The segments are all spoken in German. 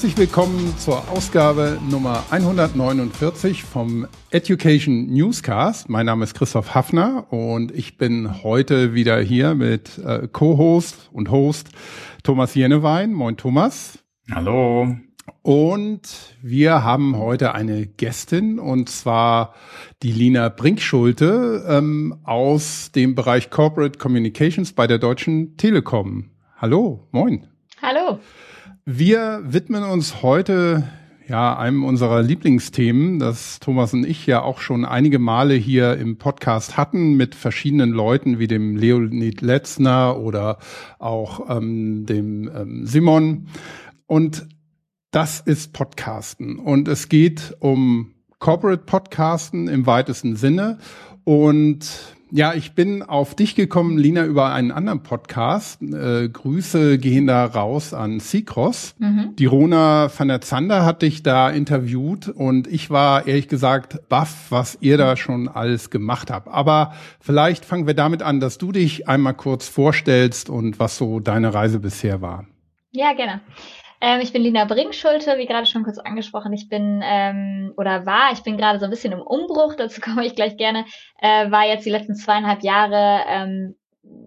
Herzlich willkommen zur Ausgabe Nummer 149 vom Education Newscast. Mein Name ist Christoph Hafner und ich bin heute wieder hier mit äh, Co-Host und Host Thomas Jennewein. Moin Thomas. Hallo. Und wir haben heute eine Gästin und zwar die Lina Brinkschulte ähm, aus dem Bereich Corporate Communications bei der Deutschen Telekom. Hallo, moin. Hallo. Wir widmen uns heute ja einem unserer Lieblingsthemen, das Thomas und ich ja auch schon einige Male hier im Podcast hatten mit verschiedenen Leuten wie dem Leonid Letzner oder auch ähm, dem ähm, Simon. Und das ist Podcasten. Und es geht um Corporate Podcasten im weitesten Sinne. Und ja, ich bin auf dich gekommen, Lina, über einen anderen Podcast. Äh, Grüße gehen da raus an Seacross. Mhm. Die Rona van der Zander hat dich da interviewt und ich war ehrlich gesagt baff, was ihr da schon alles gemacht habt. Aber vielleicht fangen wir damit an, dass du dich einmal kurz vorstellst und was so deine Reise bisher war. Ja, gerne. Ähm, ich bin Lina Bringschulte, wie gerade schon kurz angesprochen. Ich bin ähm, oder war, ich bin gerade so ein bisschen im Umbruch, dazu komme ich gleich gerne, äh, war jetzt die letzten zweieinhalb Jahre, ähm,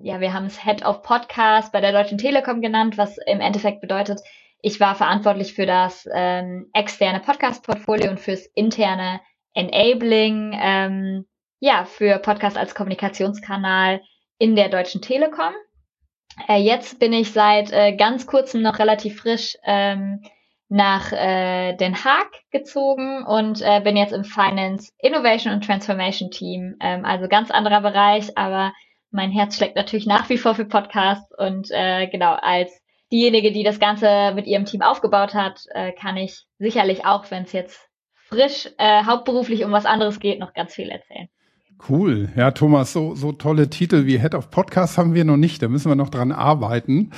ja, wir haben es Head of Podcast bei der Deutschen Telekom genannt, was im Endeffekt bedeutet, ich war verantwortlich für das ähm, externe Podcast-Portfolio und fürs interne Enabling, ähm, ja, für Podcast als Kommunikationskanal in der Deutschen Telekom. Äh, jetzt bin ich seit äh, ganz kurzem noch relativ frisch ähm, nach äh, Den Haag gezogen und äh, bin jetzt im Finance Innovation und Transformation Team. Ähm, also ganz anderer Bereich, aber mein Herz schlägt natürlich nach wie vor für Podcasts und äh, genau als diejenige, die das Ganze mit ihrem Team aufgebaut hat, äh, kann ich sicherlich auch, wenn es jetzt frisch äh, hauptberuflich um was anderes geht, noch ganz viel erzählen. Cool. Ja, Thomas, so, so tolle Titel wie Head of Podcast haben wir noch nicht. Da müssen wir noch dran arbeiten.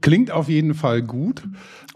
Klingt auf jeden Fall gut.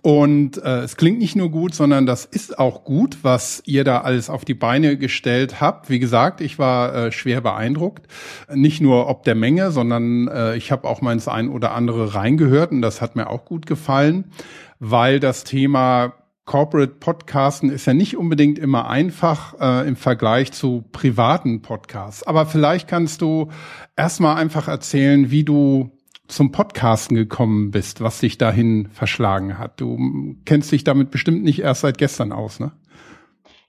Und äh, es klingt nicht nur gut, sondern das ist auch gut, was ihr da alles auf die Beine gestellt habt. Wie gesagt, ich war äh, schwer beeindruckt. Nicht nur ob der Menge, sondern äh, ich habe auch mal ins ein oder andere reingehört und das hat mir auch gut gefallen, weil das Thema Corporate Podcasten ist ja nicht unbedingt immer einfach äh, im Vergleich zu privaten Podcasts. Aber vielleicht kannst du erstmal einfach erzählen, wie du zum Podcasten gekommen bist, was dich dahin verschlagen hat. Du kennst dich damit bestimmt nicht erst seit gestern aus, ne?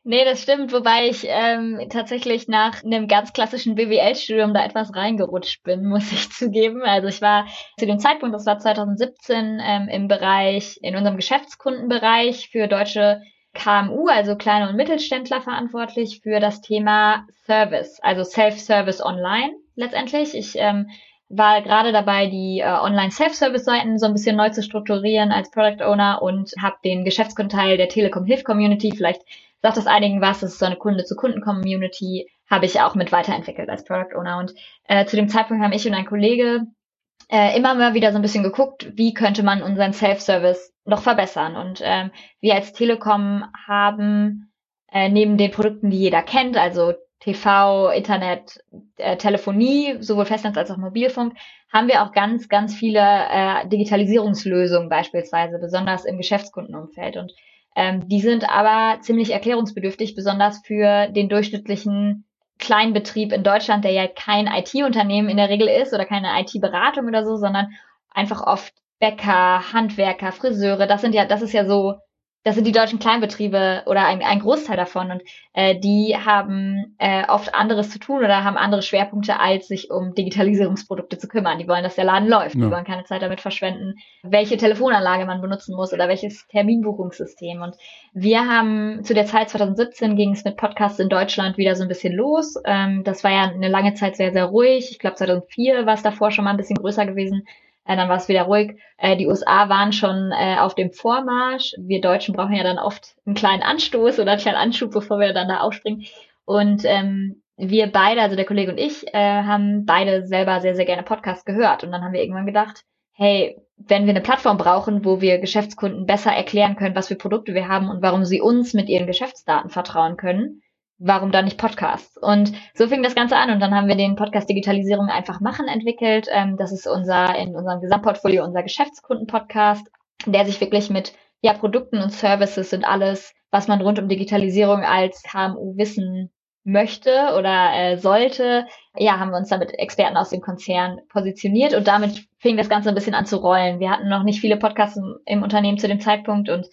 Nee, das stimmt, wobei ich ähm, tatsächlich nach einem ganz klassischen BWL-Studium da etwas reingerutscht bin, muss ich zugeben. Also ich war zu dem Zeitpunkt, das war 2017, ähm, im Bereich, in unserem Geschäftskundenbereich für deutsche KMU, also kleine und Mittelständler verantwortlich für das Thema Service, also Self-Service online letztendlich. Ich ähm, war gerade dabei, die äh, Online-Self-Service-Seiten so ein bisschen neu zu strukturieren als Product Owner und habe den Geschäftskundenteil der Telekom Hilf Community, vielleicht sagt das einigen was, das ist so eine Kunde-zu-Kunden-Community, habe ich auch mit weiterentwickelt als Product Owner. Und äh, zu dem Zeitpunkt haben ich und ein Kollege äh, immer mal wieder so ein bisschen geguckt, wie könnte man unseren Self-Service noch verbessern. Und ähm, wir als Telekom haben äh, neben den Produkten, die jeder kennt, also TV, Internet, äh, Telefonie, sowohl Festnetz als auch Mobilfunk, haben wir auch ganz, ganz viele äh, Digitalisierungslösungen beispielsweise, besonders im Geschäftskundenumfeld. Und ähm, die sind aber ziemlich erklärungsbedürftig, besonders für den durchschnittlichen Kleinbetrieb in Deutschland, der ja kein IT-Unternehmen in der Regel ist oder keine IT-Beratung oder so, sondern einfach oft Bäcker, Handwerker, Friseure. Das sind ja, das ist ja so das sind die deutschen Kleinbetriebe oder ein, ein Großteil davon und äh, die haben äh, oft anderes zu tun oder haben andere Schwerpunkte, als sich um Digitalisierungsprodukte zu kümmern. Die wollen, dass der Laden läuft. Ja. Die wollen keine Zeit damit verschwenden, welche Telefonanlage man benutzen muss oder welches Terminbuchungssystem. Und wir haben zu der Zeit 2017 ging es mit Podcasts in Deutschland wieder so ein bisschen los. Ähm, das war ja eine lange Zeit sehr, sehr ruhig. Ich glaube 2004 war es davor schon mal ein bisschen größer gewesen. Äh, dann war es wieder ruhig. Äh, die USA waren schon äh, auf dem Vormarsch. Wir Deutschen brauchen ja dann oft einen kleinen Anstoß oder einen kleinen Anschub, bevor wir dann da aufspringen. Und ähm, wir beide, also der Kollege und ich, äh, haben beide selber sehr, sehr gerne Podcasts gehört. Und dann haben wir irgendwann gedacht, hey, wenn wir eine Plattform brauchen, wo wir Geschäftskunden besser erklären können, was für Produkte wir haben und warum sie uns mit ihren Geschäftsdaten vertrauen können, warum dann nicht Podcasts? Und so fing das Ganze an und dann haben wir den Podcast Digitalisierung einfach machen entwickelt. Ähm, das ist unser in unserem Gesamtportfolio unser Geschäftskunden-Podcast, der sich wirklich mit ja, Produkten und Services sind alles, was man rund um Digitalisierung als KMU wissen möchte oder äh, sollte, ja, haben wir uns damit Experten aus dem Konzern positioniert und damit fing das Ganze ein bisschen an zu rollen. Wir hatten noch nicht viele Podcasts im, im Unternehmen zu dem Zeitpunkt und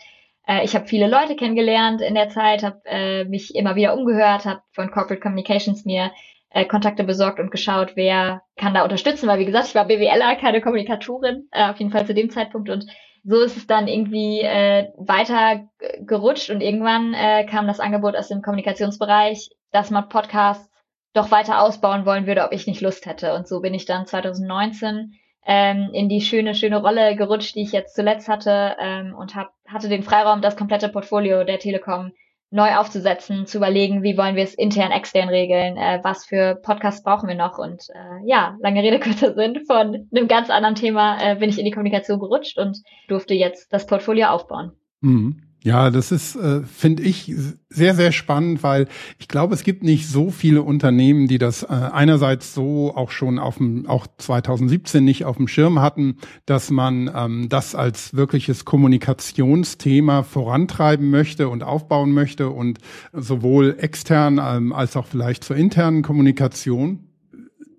äh, ich habe viele Leute kennengelernt in der Zeit, habe äh, mich immer wieder umgehört, habe von Corporate Communications mir äh, Kontakte besorgt und geschaut, wer kann da unterstützen, weil wie gesagt, ich war BWLer, keine Kommunikatorin, äh, auf jeden Fall zu dem Zeitpunkt und so ist es dann irgendwie äh, weiter gerutscht und irgendwann äh, kam das Angebot aus dem Kommunikationsbereich, dass man Podcasts doch weiter ausbauen wollen würde, ob ich nicht Lust hätte. Und so bin ich dann 2019 ähm, in die schöne, schöne Rolle gerutscht, die ich jetzt zuletzt hatte ähm, und hab, hatte den Freiraum, das komplette Portfolio der Telekom neu aufzusetzen, zu überlegen, wie wollen wir es intern, extern regeln, äh, was für Podcasts brauchen wir noch. Und äh, ja, lange Rede, kurzer Sinn, von einem ganz anderen Thema äh, bin ich in die Kommunikation gerutscht und durfte jetzt das Portfolio aufbauen. Mhm. Ja, das ist, äh, finde ich, sehr, sehr spannend, weil ich glaube, es gibt nicht so viele Unternehmen, die das äh, einerseits so auch schon auf dem, auch 2017 nicht auf dem Schirm hatten, dass man ähm, das als wirkliches Kommunikationsthema vorantreiben möchte und aufbauen möchte und sowohl extern ähm, als auch vielleicht zur internen Kommunikation.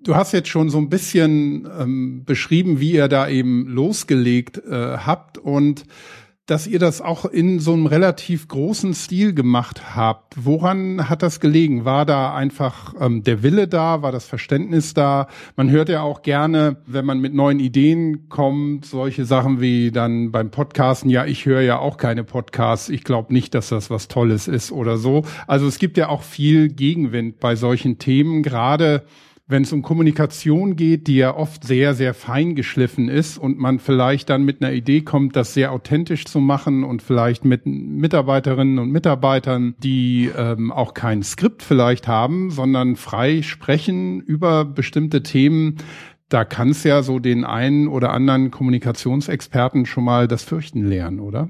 Du hast jetzt schon so ein bisschen ähm, beschrieben, wie ihr da eben losgelegt äh, habt und dass ihr das auch in so einem relativ großen Stil gemacht habt. Woran hat das gelegen? War da einfach ähm, der Wille da? War das Verständnis da? Man hört ja auch gerne, wenn man mit neuen Ideen kommt, solche Sachen wie dann beim Podcasten, ja, ich höre ja auch keine Podcasts, ich glaube nicht, dass das was Tolles ist oder so. Also es gibt ja auch viel Gegenwind bei solchen Themen, gerade wenn es um Kommunikation geht, die ja oft sehr, sehr fein geschliffen ist und man vielleicht dann mit einer Idee kommt, das sehr authentisch zu machen und vielleicht mit Mitarbeiterinnen und Mitarbeitern, die ähm, auch kein Skript vielleicht haben, sondern frei sprechen über bestimmte Themen, da kann es ja so den einen oder anderen Kommunikationsexperten schon mal das Fürchten lernen, oder?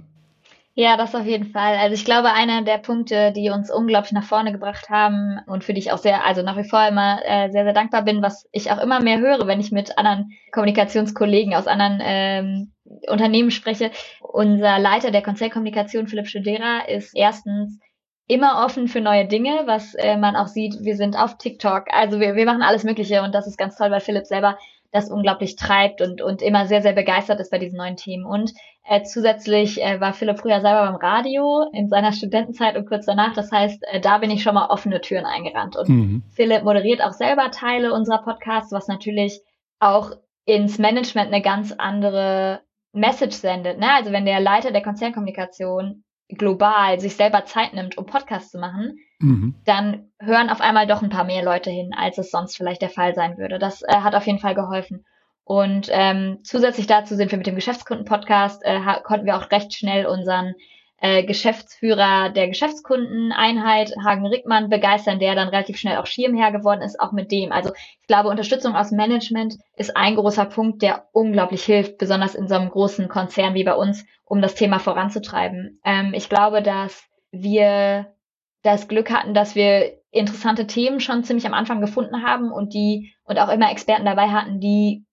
Ja, das auf jeden Fall. Also ich glaube, einer der Punkte, die uns unglaublich nach vorne gebracht haben und für die ich auch sehr, also nach wie vor immer äh, sehr, sehr dankbar bin, was ich auch immer mehr höre, wenn ich mit anderen Kommunikationskollegen aus anderen ähm, Unternehmen spreche. Unser Leiter der Konzernkommunikation, Philipp Studera, ist erstens immer offen für neue Dinge, was äh, man auch sieht. Wir sind auf TikTok, also wir, wir machen alles Mögliche und das ist ganz toll, weil Philipp selber das unglaublich treibt und, und immer sehr, sehr begeistert ist bei diesen neuen Themen. Und äh, zusätzlich äh, war Philipp früher selber beim Radio in seiner Studentenzeit und kurz danach. Das heißt, äh, da bin ich schon mal offene Türen eingerannt. Und mhm. Philipp moderiert auch selber Teile unserer Podcasts, was natürlich auch ins Management eine ganz andere Message sendet. Ne? Also wenn der Leiter der Konzernkommunikation global sich selber Zeit nimmt, um Podcasts zu machen, mhm. dann hören auf einmal doch ein paar mehr Leute hin, als es sonst vielleicht der Fall sein würde. Das äh, hat auf jeden Fall geholfen. Und ähm, zusätzlich dazu sind wir mit dem Geschäftskunden-Podcast, äh, konnten wir auch recht schnell unseren äh, Geschäftsführer der Geschäftskundeneinheit, Hagen Rickmann, begeistern, der dann relativ schnell auch Schirmherr geworden ist, auch mit dem. Also ich glaube, Unterstützung aus Management ist ein großer Punkt, der unglaublich hilft, besonders in so einem großen Konzern wie bei uns, um das Thema voranzutreiben. Ähm, ich glaube, dass wir das Glück hatten, dass wir interessante Themen schon ziemlich am Anfang gefunden haben und die und auch immer Experten dabei hatten, die,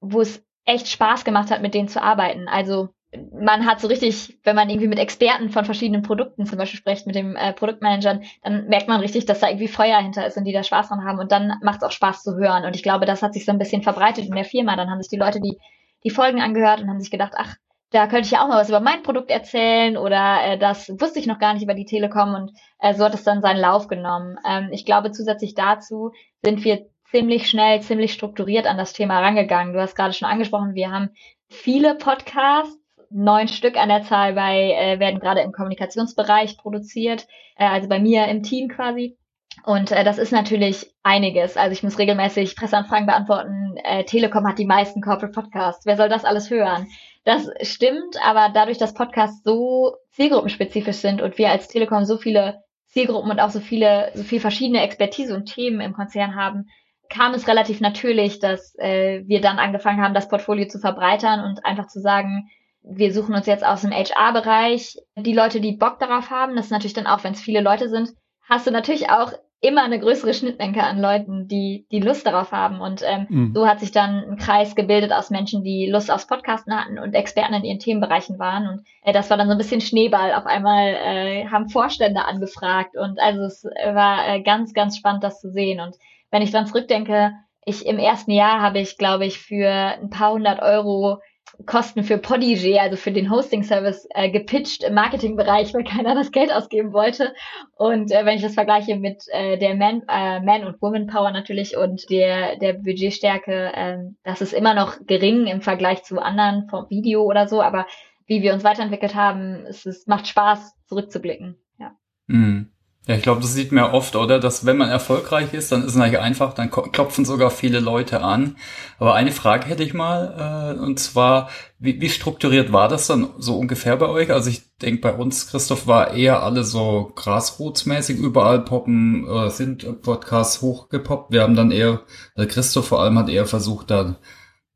wo es echt Spaß gemacht hat, mit denen zu arbeiten. Also man hat so richtig, wenn man irgendwie mit Experten von verschiedenen Produkten zum Beispiel spricht, mit dem äh, Produktmanagern, dann merkt man richtig, dass da irgendwie Feuer hinter ist und die da Spaß dran haben und dann macht es auch Spaß zu hören. Und ich glaube, das hat sich so ein bisschen verbreitet in der Firma. Dann haben sich die Leute die, die Folgen angehört und haben sich gedacht, ach, da könnte ich ja auch mal was über mein Produkt erzählen oder äh, das wusste ich noch gar nicht über die Telekom und äh, so hat es dann seinen Lauf genommen. Ähm, ich glaube, zusätzlich dazu sind wir ziemlich schnell, ziemlich strukturiert an das Thema rangegangen. Du hast gerade schon angesprochen, wir haben viele Podcasts, neun Stück an der Zahl bei, äh, werden gerade im Kommunikationsbereich produziert, äh, also bei mir im Team quasi. Und äh, das ist natürlich einiges. Also ich muss regelmäßig Presseanfragen beantworten. Äh, Telekom hat die meisten Corporate Podcasts. Wer soll das alles hören? Das stimmt, aber dadurch, dass Podcasts so zielgruppenspezifisch sind und wir als Telekom so viele Zielgruppen und auch so viele, so viel verschiedene Expertise und Themen im Konzern haben, kam es relativ natürlich, dass äh, wir dann angefangen haben, das Portfolio zu verbreitern und einfach zu sagen, wir suchen uns jetzt aus dem HR-Bereich die Leute, die Bock darauf haben. Das ist natürlich dann auch, wenn es viele Leute sind, hast du natürlich auch immer eine größere Schnittmenge an Leuten, die die Lust darauf haben. Und ähm, mhm. so hat sich dann ein Kreis gebildet aus Menschen, die Lust aufs Podcasten hatten und Experten in ihren Themenbereichen waren. Und äh, das war dann so ein bisschen Schneeball. Auf einmal äh, haben Vorstände angefragt und also es war äh, ganz, ganz spannend, das zu sehen. Und wenn ich dann zurückdenke, ich im ersten Jahr habe ich, glaube ich, für ein paar hundert Euro Kosten für Podigy, also für den Hosting-Service, äh, gepitcht im Marketingbereich, weil keiner das Geld ausgeben wollte. Und äh, wenn ich das vergleiche mit äh, der Man, äh, Man und Woman Power natürlich und der, der Budgetstärke, äh, das ist immer noch gering im Vergleich zu anderen vom Video oder so, aber wie wir uns weiterentwickelt haben, es, es macht Spaß, zurückzublicken. Ja. Mhm. Ja, ich glaube, das sieht man oft, oder? Dass wenn man erfolgreich ist, dann ist es eigentlich einfach, dann klopfen sogar viele Leute an. Aber eine Frage hätte ich mal, äh, und zwar, wie, wie strukturiert war das dann so ungefähr bei euch? Also ich denke, bei uns, Christoph, war eher alle so grasrotsmäßig, überall poppen, äh, sind Podcasts hochgepoppt. Wir haben dann eher, also Christoph vor allem hat eher versucht, dann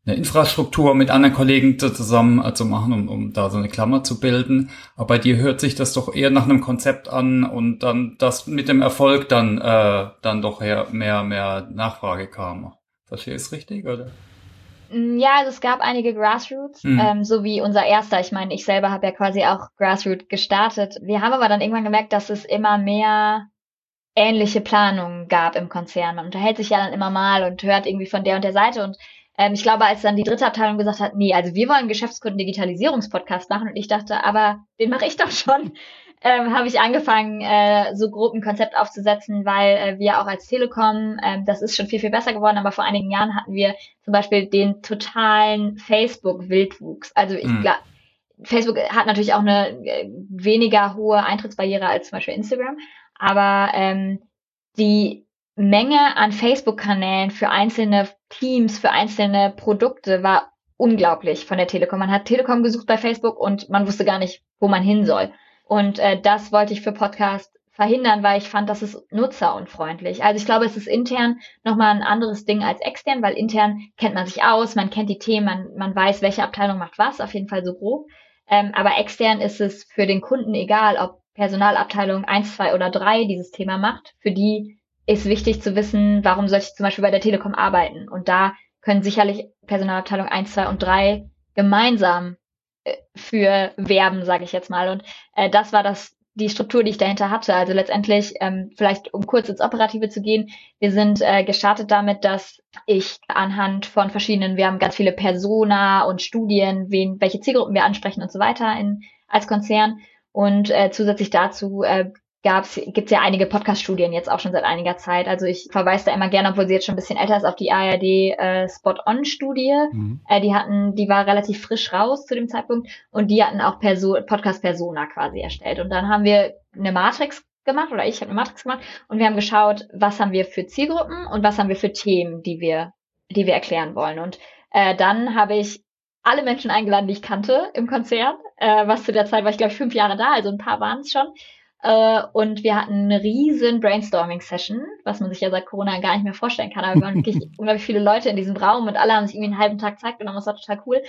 eine Infrastruktur mit anderen Kollegen zusammen äh, zu machen, um, um da so eine Klammer zu bilden. Aber bei dir hört sich das doch eher nach einem Konzept an und dann das mit dem Erfolg dann äh, dann doch mehr mehr Nachfrage kam. Verstehe ich es richtig oder? Mm, ja, also es gab einige Grassroots, mhm. ähm, so wie unser erster. Ich meine, ich selber habe ja quasi auch Grassroot gestartet. Wir haben aber dann irgendwann gemerkt, dass es immer mehr ähnliche Planungen gab im Konzern. Man unterhält sich ja dann immer mal und hört irgendwie von der und der Seite und ähm, ich glaube, als dann die dritte Abteilung gesagt hat, nee, also wir wollen einen Geschäftskunden-Digitalisierungspodcast machen und ich dachte, aber den mache ich doch schon, ähm, habe ich angefangen, äh, so grob ein Konzept aufzusetzen, weil äh, wir auch als Telekom, äh, das ist schon viel, viel besser geworden, aber vor einigen Jahren hatten wir zum Beispiel den totalen Facebook-Wildwuchs. Also ich mhm. glaube, Facebook hat natürlich auch eine äh, weniger hohe Eintrittsbarriere als zum Beispiel Instagram, aber ähm, die Menge an Facebook-Kanälen für einzelne Teams, für einzelne Produkte war unglaublich von der Telekom. Man hat Telekom gesucht bei Facebook und man wusste gar nicht, wo man hin soll. Und äh, das wollte ich für Podcast verhindern, weil ich fand, das ist nutzerunfreundlich. Also ich glaube, es ist intern nochmal ein anderes Ding als extern, weil intern kennt man sich aus, man kennt die Themen, man, man weiß, welche Abteilung macht was, auf jeden Fall so grob. Ähm, aber extern ist es für den Kunden egal, ob Personalabteilung eins, zwei oder drei dieses Thema macht. Für die ist wichtig zu wissen, warum soll ich zum Beispiel bei der Telekom arbeiten. Und da können sicherlich Personalabteilung 1, 2 und 3 gemeinsam äh, für werben, sage ich jetzt mal. Und äh, das war das die Struktur, die ich dahinter hatte. Also letztendlich, ähm, vielleicht um kurz ins Operative zu gehen, wir sind äh, gestartet damit, dass ich anhand von verschiedenen, wir haben ganz viele Persona und Studien, wen, welche Zielgruppen wir ansprechen und so weiter in, als Konzern. Und äh, zusätzlich dazu äh, gab's, gibt's ja einige Podcast-Studien jetzt auch schon seit einiger Zeit. Also ich verweise da immer gerne, obwohl sie jetzt schon ein bisschen älter ist, auf die ARD äh, Spot-On-Studie. Mhm. Äh, die hatten, die war relativ frisch raus zu dem Zeitpunkt und die hatten auch Perso Podcast-Persona quasi erstellt. Und dann haben wir eine Matrix gemacht oder ich habe eine Matrix gemacht und wir haben geschaut, was haben wir für Zielgruppen und was haben wir für Themen, die wir, die wir erklären wollen. Und äh, dann habe ich alle Menschen eingeladen, die ich kannte im Konzert, äh, was zu der Zeit war ich glaube ich fünf Jahre da, also ein paar waren es schon. Äh, und wir hatten eine riesen Brainstorming-Session, was man sich ja seit Corona gar nicht mehr vorstellen kann. Aber wir waren wirklich unglaublich viele Leute in diesem Raum und alle haben sich irgendwie einen halben Tag Zeit genommen. Das war total cool.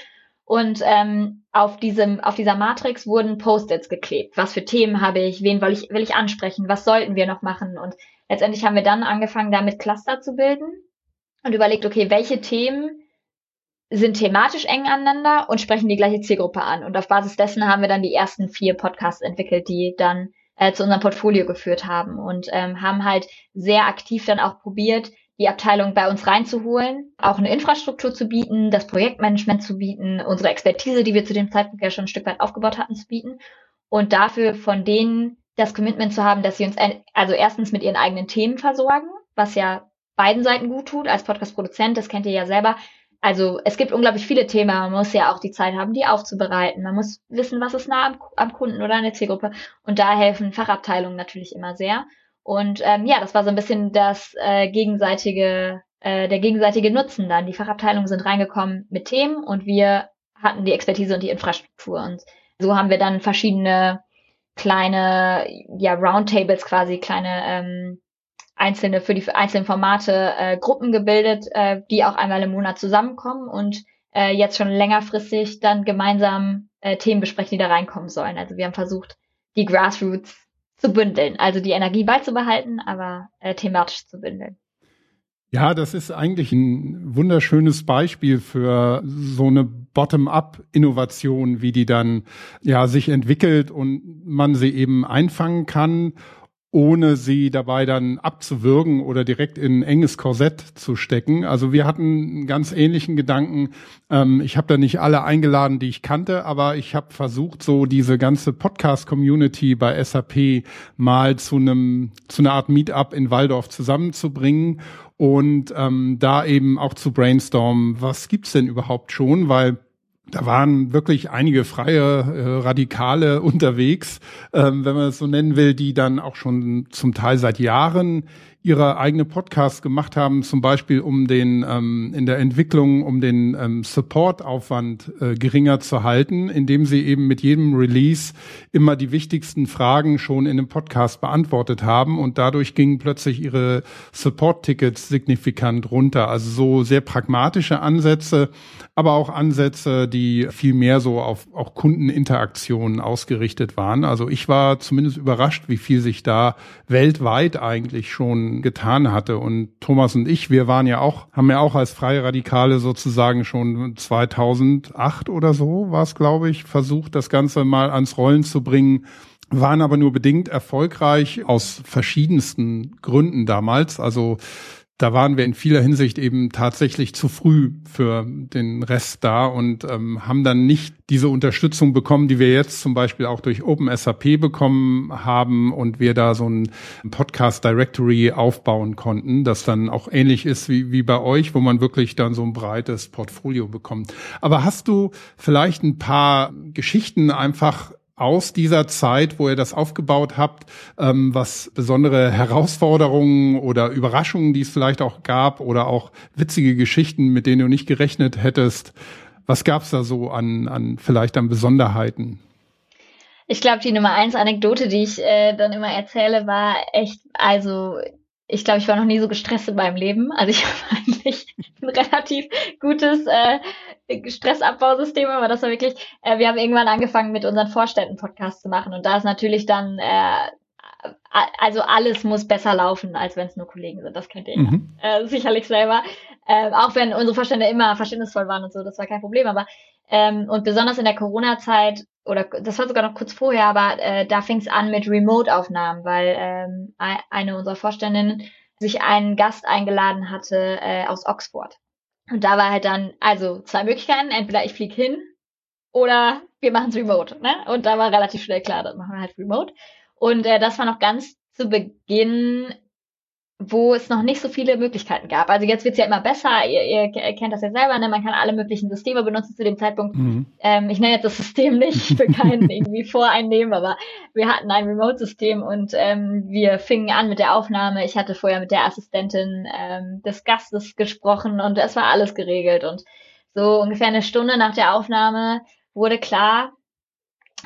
Und ähm, auf diesem, auf dieser Matrix wurden Post-its geklebt. Was für Themen habe ich? Wen will ich, will ich ansprechen? Was sollten wir noch machen? Und letztendlich haben wir dann angefangen, damit Cluster zu bilden und überlegt, okay, welche Themen sind thematisch eng aneinander und sprechen die gleiche Zielgruppe an. Und auf Basis dessen haben wir dann die ersten vier Podcasts entwickelt, die dann äh, zu unserem Portfolio geführt haben und ähm, haben halt sehr aktiv dann auch probiert, die Abteilung bei uns reinzuholen, auch eine Infrastruktur zu bieten, das Projektmanagement zu bieten, unsere Expertise, die wir zu dem Zeitpunkt ja schon ein Stück weit aufgebaut hatten, zu bieten und dafür von denen das Commitment zu haben, dass sie uns also erstens mit ihren eigenen Themen versorgen, was ja beiden Seiten gut tut. Als Podcast-Produzent, das kennt ihr ja selber, also es gibt unglaublich viele Themen, man muss ja auch die Zeit haben, die aufzubereiten. Man muss wissen, was ist nah am, am Kunden oder an der Zielgruppe. Und da helfen Fachabteilungen natürlich immer sehr. Und ähm, ja, das war so ein bisschen das äh, gegenseitige, äh, der gegenseitige Nutzen dann. Die Fachabteilungen sind reingekommen mit Themen und wir hatten die Expertise und die Infrastruktur. Und so haben wir dann verschiedene kleine, ja, Roundtables quasi, kleine ähm, einzelne für die einzelnen Formate äh, Gruppen gebildet, äh, die auch einmal im Monat zusammenkommen und äh, jetzt schon längerfristig dann gemeinsam äh, Themen besprechen, die da reinkommen sollen. Also wir haben versucht, die Grassroots zu bündeln. Also die Energie beizubehalten, aber äh, thematisch zu bündeln. Ja, das ist eigentlich ein wunderschönes Beispiel für so eine Bottom-up-Innovation, wie die dann ja sich entwickelt und man sie eben einfangen kann ohne sie dabei dann abzuwürgen oder direkt in ein enges Korsett zu stecken. Also wir hatten einen ganz ähnlichen Gedanken. Ähm, ich habe da nicht alle eingeladen, die ich kannte, aber ich habe versucht, so diese ganze Podcast-Community bei SAP mal zu einem zu einer Art Meetup in Waldorf zusammenzubringen und ähm, da eben auch zu brainstormen, was gibt's denn überhaupt schon, weil da waren wirklich einige freie äh, Radikale unterwegs, ähm, wenn man es so nennen will, die dann auch schon zum Teil seit Jahren ihre eigene Podcasts gemacht haben, zum Beispiel um den ähm, in der Entwicklung, um den ähm, Supportaufwand äh, geringer zu halten, indem sie eben mit jedem Release immer die wichtigsten Fragen schon in dem Podcast beantwortet haben und dadurch gingen plötzlich ihre Support-Tickets signifikant runter. Also so sehr pragmatische Ansätze, aber auch Ansätze, die viel mehr so auf auch Kundeninteraktionen ausgerichtet waren. Also ich war zumindest überrascht, wie viel sich da weltweit eigentlich schon getan hatte. Und Thomas und ich, wir waren ja auch, haben ja auch als freie Radikale sozusagen schon 2008 oder so, war es glaube ich, versucht, das Ganze mal ans Rollen zu bringen waren aber nur bedingt erfolgreich aus verschiedensten Gründen damals. Also da waren wir in vieler Hinsicht eben tatsächlich zu früh für den Rest da und ähm, haben dann nicht diese Unterstützung bekommen, die wir jetzt zum Beispiel auch durch OpenSAP bekommen haben und wir da so ein Podcast Directory aufbauen konnten, das dann auch ähnlich ist wie, wie bei euch, wo man wirklich dann so ein breites Portfolio bekommt. Aber hast du vielleicht ein paar Geschichten einfach aus dieser Zeit, wo ihr das aufgebaut habt, ähm, was besondere Herausforderungen oder Überraschungen, die es vielleicht auch gab oder auch witzige Geschichten, mit denen du nicht gerechnet hättest. Was gab's da so an, an vielleicht an Besonderheiten? Ich glaube, die Nummer eins Anekdote, die ich äh, dann immer erzähle, war echt, also ich glaube, ich war noch nie so gestresst in meinem Leben. Also ich habe eigentlich ein relativ gutes äh, Stressabbau-System, aber das war wirklich, äh, wir haben irgendwann angefangen mit unseren Vorständen Podcast zu machen und da ist natürlich dann, äh, also alles muss besser laufen, als wenn es nur Kollegen sind. Das kennt ihr mhm. äh, sicherlich selber. Äh, auch wenn unsere Vorstände immer verständnisvoll waren und so, das war kein Problem. Aber ähm, und besonders in der Corona-Zeit oder das war sogar noch kurz vorher, aber äh, da fing es an mit Remote-Aufnahmen, weil ähm, eine unserer Vorständinnen sich einen Gast eingeladen hatte äh, aus Oxford. Und da war halt dann, also zwei Möglichkeiten, entweder ich fliege hin oder wir machen es remote. Ne? Und da war relativ schnell klar, das machen wir halt remote. Und äh, das war noch ganz zu Beginn wo es noch nicht so viele Möglichkeiten gab. Also jetzt wird's ja immer besser, ihr, ihr kennt das ja selber, ne? man kann alle möglichen Systeme benutzen zu dem Zeitpunkt. Mhm. Ähm, ich nenne jetzt das System nicht, ich will keinen irgendwie voreinnehmen, aber wir hatten ein Remote-System und ähm, wir fingen an mit der Aufnahme. Ich hatte vorher mit der Assistentin ähm, des Gastes gesprochen und es war alles geregelt. Und so ungefähr eine Stunde nach der Aufnahme wurde klar,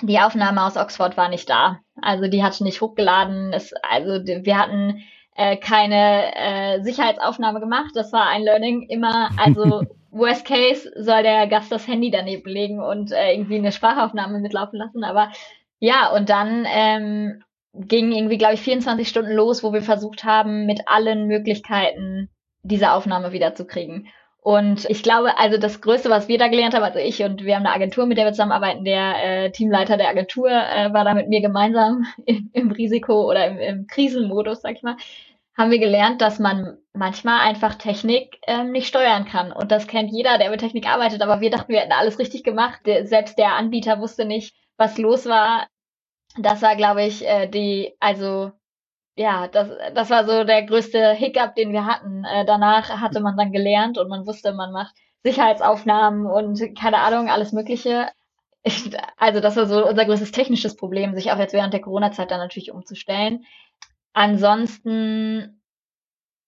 die Aufnahme aus Oxford war nicht da. Also die hatte nicht hochgeladen. Es, also wir hatten äh, keine äh, Sicherheitsaufnahme gemacht. Das war ein Learning immer, also Worst Case soll der Gast das Handy daneben legen und äh, irgendwie eine Sprachaufnahme mitlaufen lassen. Aber ja, und dann ähm, ging irgendwie, glaube ich, 24 Stunden los, wo wir versucht haben, mit allen Möglichkeiten diese Aufnahme wiederzukriegen. Und ich glaube, also das Größte, was wir da gelernt haben, also ich und wir haben eine Agentur, mit der wir zusammenarbeiten, der äh, Teamleiter der Agentur äh, war da mit mir gemeinsam im, im Risiko oder im, im Krisenmodus, sag ich mal haben wir gelernt, dass man manchmal einfach Technik ähm, nicht steuern kann. Und das kennt jeder, der mit Technik arbeitet. Aber wir dachten, wir hätten alles richtig gemacht. Der, selbst der Anbieter wusste nicht, was los war. Das war, glaube ich, äh, die, also ja, das, das war so der größte Hiccup, den wir hatten. Äh, danach hatte man dann gelernt und man wusste, man macht Sicherheitsaufnahmen und keine Ahnung, alles Mögliche. Ich, also das war so unser größtes technisches Problem, sich auch jetzt während der Corona-Zeit dann natürlich umzustellen. Ansonsten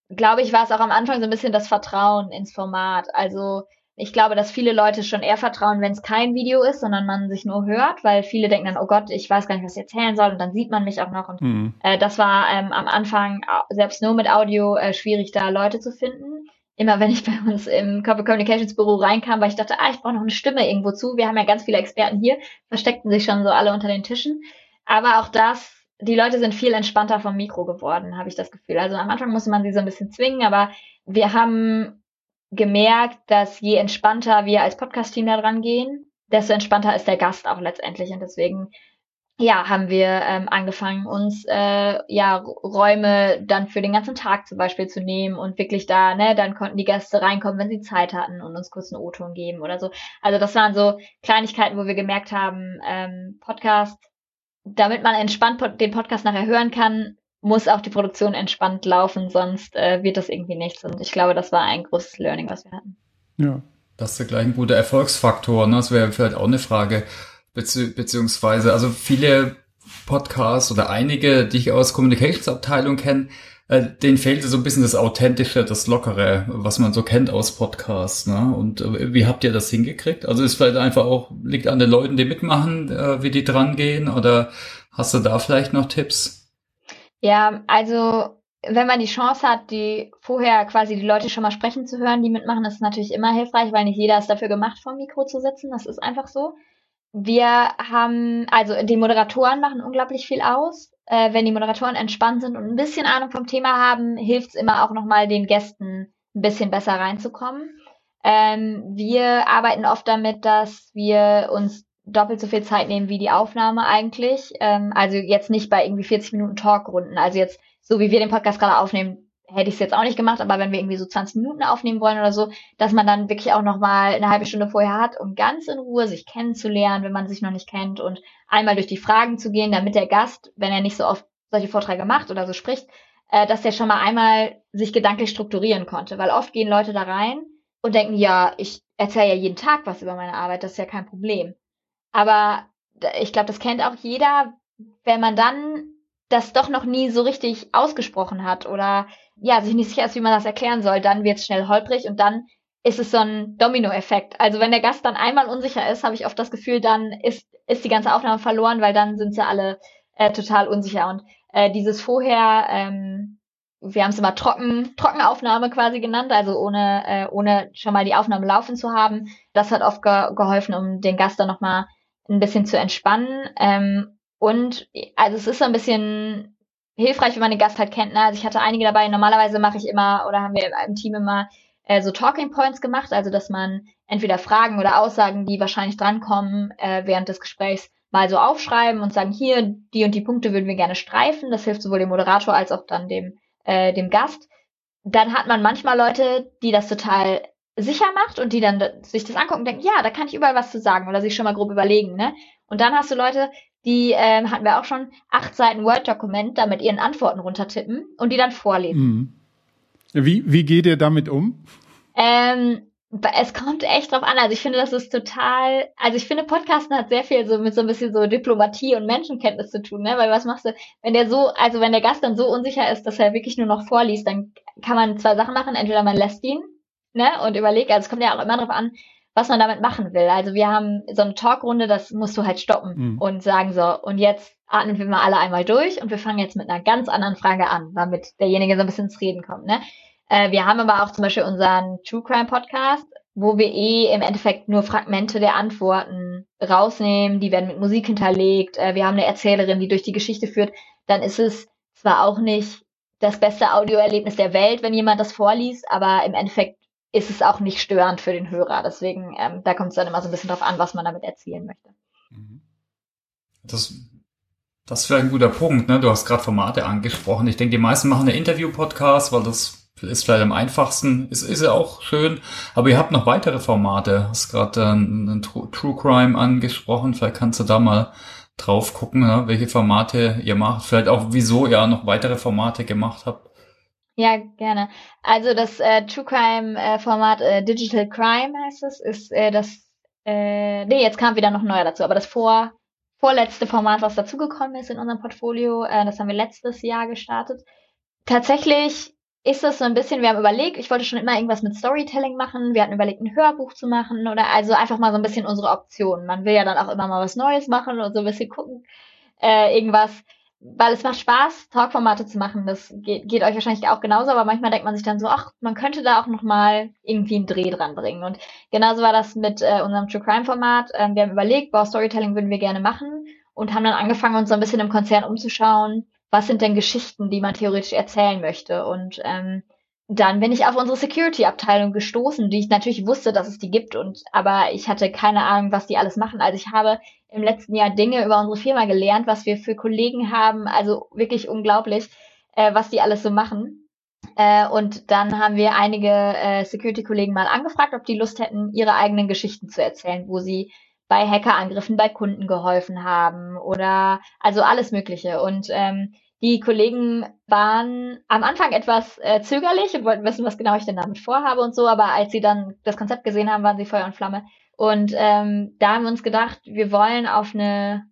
glaube ich, war es auch am Anfang so ein bisschen das Vertrauen ins Format. Also ich glaube, dass viele Leute schon eher vertrauen, wenn es kein Video ist, sondern man sich nur hört, weil viele denken dann, oh Gott, ich weiß gar nicht, was ich erzählen soll und dann sieht man mich auch noch. Und mhm. äh, das war ähm, am Anfang selbst nur mit Audio äh, schwierig, da Leute zu finden. Immer wenn ich bei uns im Corporate Communications Büro reinkam, weil ich dachte, ah, ich brauche noch eine Stimme irgendwo zu. Wir haben ja ganz viele Experten hier, versteckten sich schon so alle unter den Tischen. Aber auch das die Leute sind viel entspannter vom Mikro geworden, habe ich das Gefühl. Also am Anfang musste man sie so ein bisschen zwingen, aber wir haben gemerkt, dass je entspannter wir als Podcast-Team da dran gehen, desto entspannter ist der Gast auch letztendlich. Und deswegen, ja, haben wir ähm, angefangen, uns äh, ja Räume dann für den ganzen Tag zum Beispiel zu nehmen und wirklich da, ne, dann konnten die Gäste reinkommen, wenn sie Zeit hatten und uns kurz einen O-Ton geben oder so. Also das waren so Kleinigkeiten, wo wir gemerkt haben, ähm, Podcast, damit man entspannt den Podcast nachher hören kann, muss auch die Produktion entspannt laufen, sonst äh, wird das irgendwie nichts. Und ich glaube, das war ein großes Learning, was wir hatten. Ja. Das ist ja gleich ein guter Erfolgsfaktor. Ne? Das wäre vielleicht auch eine Frage. Bezieh beziehungsweise, also viele Podcasts oder einige, die ich aus Communications-Abteilung kenne, äh, denen fehlt so ein bisschen das Authentische, das Lockere, was man so kennt aus Podcasts. Ne? Und äh, wie habt ihr das hingekriegt? Also ist vielleicht einfach auch, liegt an den Leuten, die mitmachen, äh, wie die dran gehen? Oder hast du da vielleicht noch Tipps? Ja, also wenn man die Chance hat, die vorher quasi die Leute schon mal sprechen zu hören, die mitmachen, ist natürlich immer hilfreich, weil nicht jeder ist dafür gemacht, vor dem Mikro zu sitzen. Das ist einfach so. Wir haben, also die Moderatoren machen unglaublich viel aus. Äh, wenn die Moderatoren entspannt sind und ein bisschen Ahnung vom Thema haben, hilft es immer auch nochmal den Gästen ein bisschen besser reinzukommen. Ähm, wir arbeiten oft damit, dass wir uns doppelt so viel Zeit nehmen wie die Aufnahme eigentlich. Ähm, also jetzt nicht bei irgendwie 40 Minuten Talkrunden. Also jetzt, so wie wir den Podcast gerade aufnehmen, hätte ich es jetzt auch nicht gemacht, aber wenn wir irgendwie so 20 Minuten aufnehmen wollen oder so, dass man dann wirklich auch nochmal eine halbe Stunde vorher hat, um ganz in Ruhe sich kennenzulernen, wenn man sich noch nicht kennt und einmal durch die Fragen zu gehen, damit der Gast, wenn er nicht so oft solche Vorträge macht oder so spricht, äh, dass der schon mal einmal sich gedanklich strukturieren konnte. Weil oft gehen Leute da rein und denken, ja, ich erzähle ja jeden Tag was über meine Arbeit, das ist ja kein Problem. Aber ich glaube, das kennt auch jeder, wenn man dann das doch noch nie so richtig ausgesprochen hat oder ja, sich nicht sicher ist, wie man das erklären soll, dann wird es schnell holprig und dann ist es so ein Domino-Effekt. Also wenn der Gast dann einmal unsicher ist, habe ich oft das Gefühl, dann ist, ist die ganze Aufnahme verloren, weil dann sind sie alle äh, total unsicher. Und äh, dieses vorher, ähm, wir haben es immer trocken, Trockenaufnahme quasi genannt, also ohne, äh, ohne schon mal die Aufnahme laufen zu haben, das hat oft ge geholfen, um den Gast dann nochmal ein bisschen zu entspannen. Ähm, und also es ist so ein bisschen hilfreich, wenn man den Gast halt kennt. Ne? Also ich hatte einige dabei. Normalerweise mache ich immer oder haben wir im Team immer äh, so Talking Points gemacht, also dass man entweder Fragen oder Aussagen, die wahrscheinlich drankommen äh, während des Gesprächs, mal so aufschreiben und sagen, hier die und die Punkte würden wir gerne streifen. Das hilft sowohl dem Moderator als auch dann dem äh, dem Gast. Dann hat man manchmal Leute, die das total sicher macht und die dann sich das angucken und denken, ja, da kann ich überall was zu sagen oder sich schon mal grob überlegen, ne? Und dann hast du Leute, die ähm, hatten wir auch schon acht Seiten Word-Dokument da mit ihren Antworten runtertippen und die dann vorlesen. Mhm. Wie, wie geht ihr damit um? Ähm, es kommt echt drauf an. Also ich finde, das ist total, also ich finde, Podcasten hat sehr viel so mit so ein bisschen so Diplomatie und Menschenkenntnis zu tun, ne? Weil was machst du, wenn der so, also wenn der Gast dann so unsicher ist, dass er wirklich nur noch vorliest, dann kann man zwei Sachen machen. Entweder man lässt ihn ne, und überlege, also es kommt ja auch immer darauf an, was man damit machen will. Also wir haben so eine Talkrunde, das musst du halt stoppen mhm. und sagen so, und jetzt atmen wir mal alle einmal durch und wir fangen jetzt mit einer ganz anderen Frage an, damit derjenige so ein bisschen ins Reden kommt. Ne? Äh, wir haben aber auch zum Beispiel unseren True Crime Podcast, wo wir eh im Endeffekt nur Fragmente der Antworten rausnehmen, die werden mit Musik hinterlegt. Äh, wir haben eine Erzählerin, die durch die Geschichte führt. Dann ist es zwar auch nicht das beste Audioerlebnis der Welt, wenn jemand das vorliest, aber im Endeffekt ist es auch nicht störend für den Hörer. Deswegen, ähm, da kommt es dann immer so ein bisschen drauf an, was man damit erzielen möchte. Mhm. Das, das ist vielleicht ein guter Punkt. Ne? Du hast gerade Formate angesprochen. Ich denke, die meisten machen eine Interview-Podcast, weil das ist vielleicht am einfachsten. Ist, ist ja auch schön. Aber ihr habt noch weitere Formate. Du hast gerade einen True Crime angesprochen. Vielleicht kannst du da mal drauf gucken, ne? welche Formate ihr macht. Vielleicht auch, wieso ihr noch weitere Formate gemacht habt. Ja, gerne. Also das äh, True Crime äh, Format äh, Digital Crime heißt es, ist äh, das äh, nee, jetzt kam wieder noch neuer dazu, aber das vor vorletzte Format, was dazugekommen ist in unserem Portfolio, äh, das haben wir letztes Jahr gestartet. Tatsächlich ist das so ein bisschen, wir haben überlegt, ich wollte schon immer irgendwas mit Storytelling machen, wir hatten überlegt, ein Hörbuch zu machen oder also einfach mal so ein bisschen unsere Optionen. Man will ja dann auch immer mal was Neues machen und so ein bisschen gucken, äh, irgendwas weil es macht Spaß, Talkformate zu machen. Das geht, geht euch wahrscheinlich auch genauso, aber manchmal denkt man sich dann so, ach, man könnte da auch noch mal irgendwie einen Dreh dran bringen. Und genauso war das mit äh, unserem True Crime Format. Ähm, wir haben überlegt, boah, Storytelling würden wir gerne machen. und haben dann angefangen, uns so ein bisschen im Konzern umzuschauen, was sind denn Geschichten, die man theoretisch erzählen möchte. Und ähm, dann bin ich auf unsere Security-Abteilung gestoßen, die ich natürlich wusste, dass es die gibt, und aber ich hatte keine Ahnung, was die alles machen. Also ich habe im letzten Jahr Dinge über unsere Firma gelernt, was wir für Kollegen haben, also wirklich unglaublich, äh, was die alles so machen. Äh, und dann haben wir einige äh, Security-Kollegen mal angefragt, ob die Lust hätten, ihre eigenen Geschichten zu erzählen, wo sie bei Hackerangriffen bei Kunden geholfen haben oder also alles Mögliche. Und ähm, die Kollegen waren am Anfang etwas äh, zögerlich und wollten wissen, was genau ich denn damit vorhabe und so, aber als sie dann das Konzept gesehen haben, waren sie Feuer und Flamme. Und ähm, da haben wir uns gedacht, wir wollen auf eine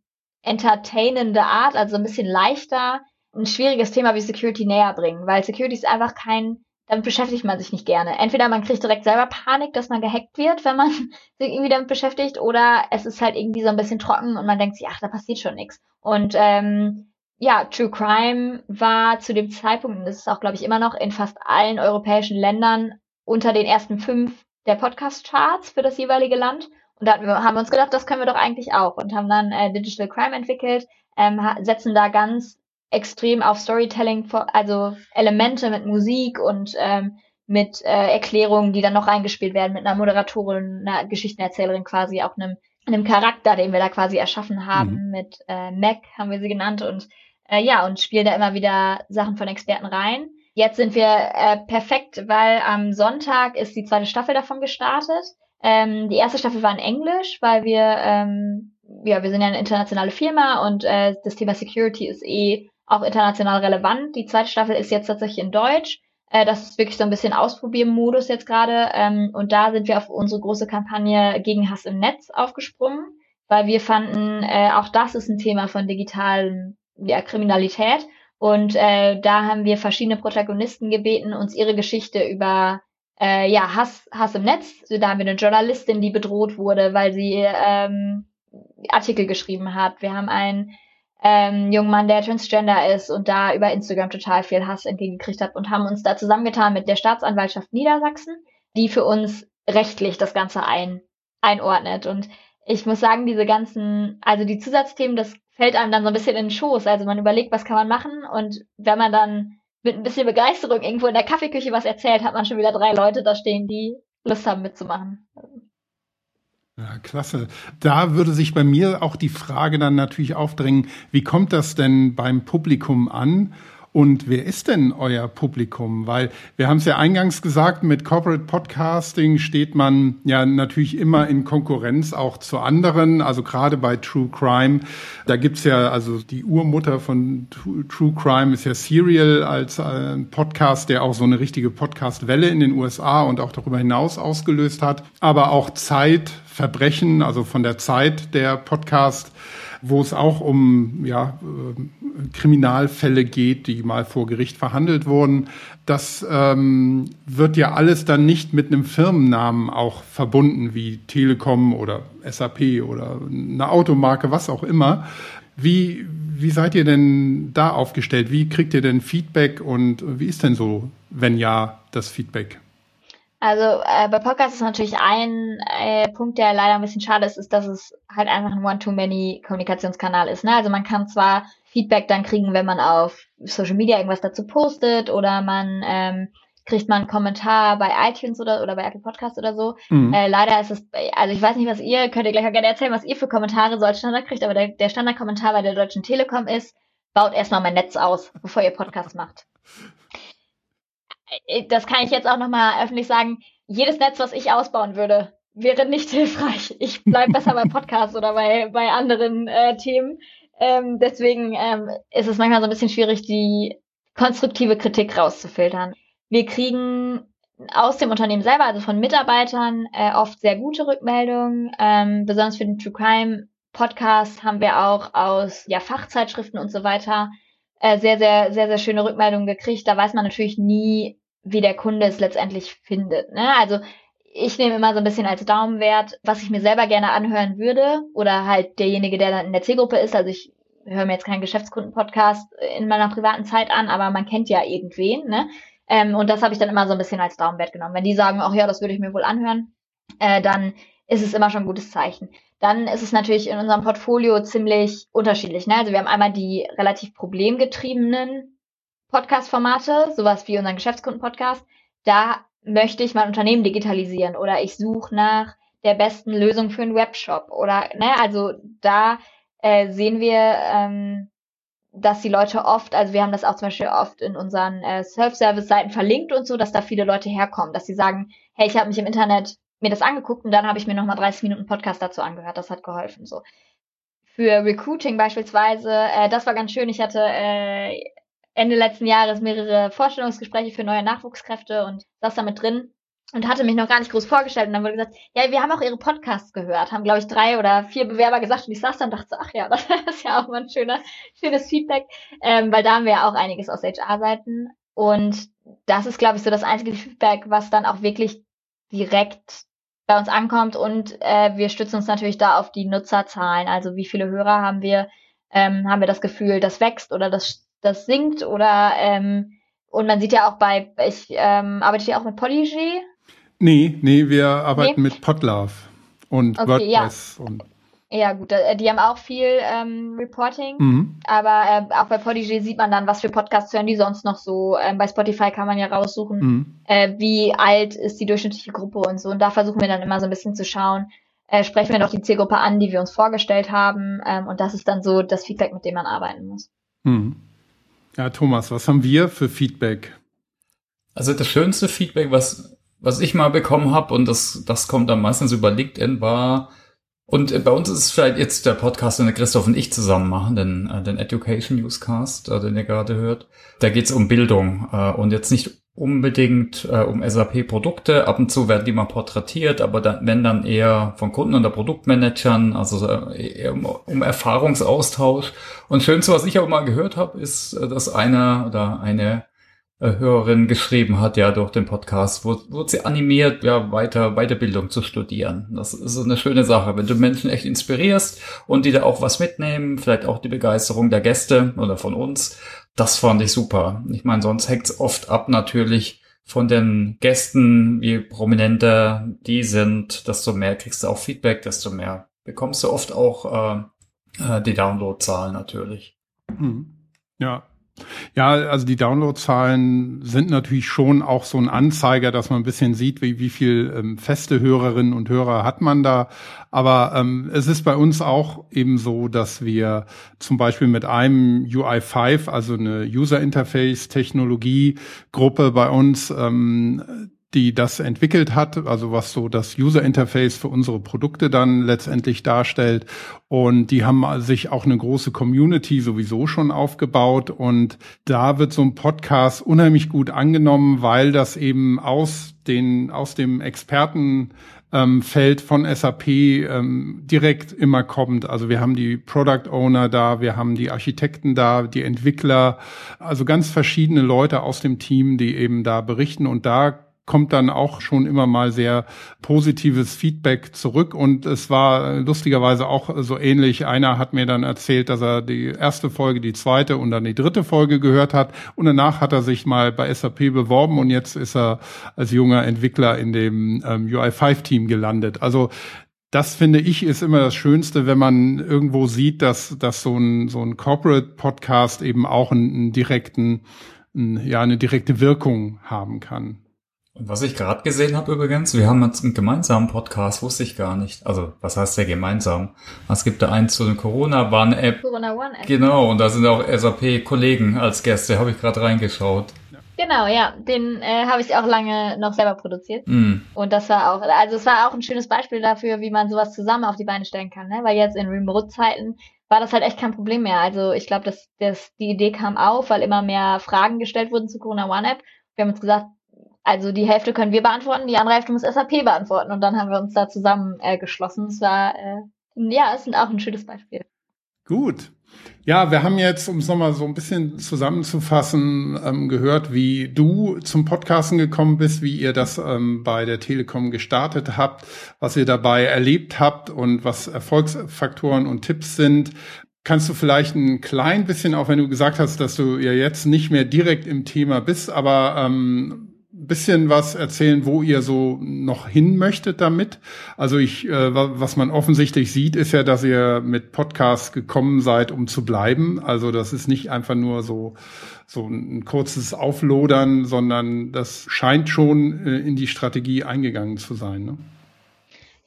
entertainende Art, also ein bisschen leichter, ein schwieriges Thema wie Security näher bringen, weil Security ist einfach kein damit beschäftigt man sich nicht gerne. Entweder man kriegt direkt selber Panik, dass man gehackt wird, wenn man sich irgendwie damit beschäftigt, oder es ist halt irgendwie so ein bisschen trocken und man denkt sich, ach, da passiert schon nichts. Und ähm, ja, True Crime war zu dem Zeitpunkt, und das ist auch, glaube ich, immer noch in fast allen europäischen Ländern unter den ersten fünf der Podcast-Charts für das jeweilige Land. Und da haben wir uns gedacht, das können wir doch eigentlich auch und haben dann äh, Digital Crime entwickelt, ähm, setzen da ganz extrem auf Storytelling, also Elemente mit Musik und ähm, mit äh, Erklärungen, die dann noch reingespielt werden, mit einer Moderatorin, einer Geschichtenerzählerin quasi, auch einem, einem Charakter, den wir da quasi erschaffen haben, mhm. mit äh, Mac haben wir sie genannt und äh, ja, und spielen da immer wieder Sachen von Experten rein. Jetzt sind wir äh, perfekt, weil am Sonntag ist die zweite Staffel davon gestartet. Ähm, die erste Staffel war in Englisch, weil wir, ähm, ja, wir sind ja eine internationale Firma und äh, das Thema Security ist eh auch international relevant. Die zweite Staffel ist jetzt tatsächlich in Deutsch. Äh, das ist wirklich so ein bisschen Ausprobieren-Modus jetzt gerade. Ähm, und da sind wir auf unsere große Kampagne gegen Hass im Netz aufgesprungen, weil wir fanden, äh, auch das ist ein Thema von digitalen ja, Kriminalität. Und äh, da haben wir verschiedene Protagonisten gebeten, uns ihre Geschichte über äh, ja, Hass, Hass im Netz. Da haben wir eine Journalistin, die bedroht wurde, weil sie ähm, Artikel geschrieben hat. Wir haben einen ähm, jungen Mann, der Transgender ist und da über Instagram total viel Hass entgegengekriegt hat und haben uns da zusammengetan mit der Staatsanwaltschaft Niedersachsen, die für uns rechtlich das Ganze ein, einordnet. Und ich muss sagen, diese ganzen, also die Zusatzthemen, das fällt einem dann so ein bisschen in den Schoß. Also man überlegt, was kann man machen und wenn man dann mit ein bisschen Begeisterung irgendwo in der Kaffeeküche was erzählt, hat man schon wieder drei Leute da stehen, die Lust haben mitzumachen. Ja, klasse. Da würde sich bei mir auch die Frage dann natürlich aufdrängen, wie kommt das denn beim Publikum an? Und wer ist denn euer Publikum? Weil wir haben es ja eingangs gesagt, mit Corporate Podcasting steht man ja natürlich immer in Konkurrenz auch zu anderen. Also gerade bei True Crime, da gibt's ja, also die Urmutter von True Crime ist ja Serial als äh, Podcast, der auch so eine richtige Podcast-Welle in den USA und auch darüber hinaus ausgelöst hat. Aber auch Zeit, Verbrechen, also von der Zeit der Podcast wo es auch um ja, äh, Kriminalfälle geht, die mal vor Gericht verhandelt wurden. Das ähm, wird ja alles dann nicht mit einem Firmennamen auch verbunden, wie Telekom oder SAP oder eine Automarke, was auch immer. Wie, wie seid ihr denn da aufgestellt? Wie kriegt ihr denn Feedback und wie ist denn so, wenn ja, das Feedback? Also äh, bei Podcasts ist natürlich ein äh, Punkt, der leider ein bisschen schade ist, ist, dass es halt einfach ein One-to-Many-Kommunikationskanal ist. Ne? Also man kann zwar Feedback dann kriegen, wenn man auf Social Media irgendwas dazu postet oder man ähm, kriegt man einen Kommentar bei iTunes oder, oder bei Apple Podcasts oder so. Mhm. Äh, leider ist es, also ich weiß nicht, was ihr, könnt ihr gleich auch gerne erzählen, was ihr für Kommentare so als Standard kriegt, aber der, der Standardkommentar bei der Deutschen Telekom ist, baut erstmal mein Netz aus, bevor ihr Podcast macht. Äh, das kann ich jetzt auch nochmal öffentlich sagen, jedes Netz, was ich ausbauen würde, wäre nicht hilfreich. Ich bleibe besser bei Podcasts oder bei, bei anderen äh, Themen. Ähm, deswegen ähm, ist es manchmal so ein bisschen schwierig, die konstruktive Kritik rauszufiltern. Wir kriegen aus dem Unternehmen selber, also von Mitarbeitern, äh, oft sehr gute Rückmeldungen. Ähm, besonders für den True Crime Podcast haben wir auch aus ja, Fachzeitschriften und so weiter äh, sehr, sehr, sehr, sehr schöne Rückmeldungen gekriegt. Da weiß man natürlich nie, wie der Kunde es letztendlich findet. Ne? Also ich nehme immer so ein bisschen als Daumenwert, was ich mir selber gerne anhören würde oder halt derjenige, der dann in der Zielgruppe ist. Also ich höre mir jetzt keinen Geschäftskunden-Podcast in meiner privaten Zeit an, aber man kennt ja irgendwen. Ne? Ähm, und das habe ich dann immer so ein bisschen als Daumenwert genommen. Wenn die sagen, ach ja, das würde ich mir wohl anhören, äh, dann ist es immer schon ein gutes Zeichen. dann ist es natürlich in unserem Portfolio ziemlich unterschiedlich. Ne? Also wir haben einmal die relativ problemgetriebenen Podcast-Formate, sowas wie unseren Geschäftskunden-Podcast. Da möchte ich mein Unternehmen digitalisieren oder ich suche nach der besten Lösung für einen Webshop oder, ne, also da äh, sehen wir, ähm, dass die Leute oft, also wir haben das auch zum Beispiel oft in unseren äh, Self-Service-Seiten verlinkt und so, dass da viele Leute herkommen, dass sie sagen, hey, ich habe mich im Internet mir das angeguckt und dann habe ich mir nochmal 30 Minuten Podcast dazu angehört, das hat geholfen so. Für Recruiting beispielsweise, äh, das war ganz schön, ich hatte äh, Ende letzten Jahres mehrere Vorstellungsgespräche für neue Nachwuchskräfte und saß da mit drin und hatte mich noch gar nicht groß vorgestellt. Und dann wurde gesagt, ja, wir haben auch ihre Podcasts gehört, haben glaube ich drei oder vier Bewerber gesagt. Und ich saß dann und dachte, ach ja, das ist ja auch mal ein schöner, schönes Feedback, ähm, weil da haben wir ja auch einiges aus HR-Seiten und das ist glaube ich so das einzige Feedback, was dann auch wirklich direkt bei uns ankommt. Und äh, wir stützen uns natürlich da auf die Nutzerzahlen, also wie viele Hörer haben wir, ähm, haben wir das Gefühl, das wächst oder das, das sinkt oder ähm, und man sieht ja auch bei, ich ähm, arbeite ja auch mit Polyg Nee, nee, wir arbeiten nee? mit Podlove und okay, WordPress ja. und ja, gut, äh, die haben auch viel ähm, Reporting, mhm. aber äh, auch bei Podigy sieht man dann, was für Podcasts hören die sonst noch so. Ähm, bei Spotify kann man ja raussuchen, mhm. äh, wie alt ist die durchschnittliche Gruppe und so. Und da versuchen wir dann immer so ein bisschen zu schauen, äh, sprechen wir noch die Zielgruppe an, die wir uns vorgestellt haben. Ähm, und das ist dann so das Feedback, mit dem man arbeiten muss. Mhm. Ja, Thomas, was haben wir für Feedback? Also das schönste Feedback, was was ich mal bekommen habe, und das, das kommt dann meistens über LinkedIn, war, und äh, bei uns ist es vielleicht jetzt der Podcast, den der Christoph und ich zusammen machen, den, äh, den Education Newscast, äh, den ihr gerade hört. Da geht es um Bildung und jetzt nicht unbedingt um SAP-Produkte. Ab und zu werden die mal porträtiert, aber dann, wenn dann eher von Kunden oder Produktmanagern, also eher um, um Erfahrungsaustausch. Und schönste, was ich auch mal gehört habe, ist, dass einer oder eine äh, Hörerin geschrieben hat, ja, durch den Podcast, wurde, wurde sie animiert, ja, weiter Weiterbildung zu studieren. Das ist eine schöne Sache, wenn du Menschen echt inspirierst und die da auch was mitnehmen, vielleicht auch die Begeisterung der Gäste oder von uns. Das fand ich super. Ich meine, sonst hängt's oft ab natürlich von den Gästen, wie prominenter die sind, desto mehr kriegst du auch Feedback, desto mehr bekommst du oft auch äh, äh die Downloadzahlen natürlich. Mhm. Ja, ja, also die Downloadzahlen sind natürlich schon auch so ein Anzeiger, dass man ein bisschen sieht, wie, wie viel ähm, feste Hörerinnen und Hörer hat man da. Aber ähm, es ist bei uns auch eben so, dass wir zum Beispiel mit einem UI5, also eine User Interface Technologie Gruppe bei uns, ähm, die das entwickelt hat, also was so das User Interface für unsere Produkte dann letztendlich darstellt. Und die haben sich auch eine große Community sowieso schon aufgebaut. Und da wird so ein Podcast unheimlich gut angenommen, weil das eben aus den, aus dem Experten ähm, Feld von SAP ähm, direkt immer kommt. Also wir haben die Product Owner da, wir haben die Architekten da, die Entwickler, also ganz verschiedene Leute aus dem Team, die eben da berichten und da kommt dann auch schon immer mal sehr positives Feedback zurück. Und es war lustigerweise auch so ähnlich. Einer hat mir dann erzählt, dass er die erste Folge, die zweite und dann die dritte Folge gehört hat. Und danach hat er sich mal bei SAP beworben und jetzt ist er als junger Entwickler in dem ähm, UI5-Team gelandet. Also das finde ich ist immer das Schönste, wenn man irgendwo sieht, dass, dass so ein, so ein Corporate Podcast eben auch einen, einen direkten, ja, eine direkte Wirkung haben kann. Und was ich gerade gesehen habe übrigens, wir haben jetzt einen gemeinsamen Podcast, wusste ich gar nicht. Also, was heißt der gemeinsam? Es gibt da einen zu den Corona-Warn-App. Corona One-App. Genau, und da sind auch SAP-Kollegen als Gäste, habe ich gerade reingeschaut. Genau, ja, den äh, habe ich auch lange noch selber produziert. Mm. Und das war auch, also es war auch ein schönes Beispiel dafür, wie man sowas zusammen auf die Beine stellen kann, ne? Weil jetzt in Remote-Zeiten war das halt echt kein Problem mehr. Also ich glaube, dass, dass die Idee kam auf, weil immer mehr Fragen gestellt wurden zu Corona One App. Wir haben uns gesagt, also die Hälfte können wir beantworten, die andere Hälfte muss SAP beantworten. Und dann haben wir uns da zusammen äh, geschlossen. Es war, äh, ja, es ist auch ein schönes Beispiel. Gut. Ja, wir haben jetzt, um es nochmal so ein bisschen zusammenzufassen, ähm, gehört, wie du zum Podcasten gekommen bist, wie ihr das ähm, bei der Telekom gestartet habt, was ihr dabei erlebt habt und was Erfolgsfaktoren und Tipps sind. Kannst du vielleicht ein klein bisschen, auch wenn du gesagt hast, dass du ja jetzt nicht mehr direkt im Thema bist, aber ähm, bisschen was erzählen, wo ihr so noch hin möchtet damit? Also ich, äh, was man offensichtlich sieht, ist ja, dass ihr mit Podcasts gekommen seid, um zu bleiben. Also das ist nicht einfach nur so so ein kurzes Auflodern, sondern das scheint schon äh, in die Strategie eingegangen zu sein. Ne?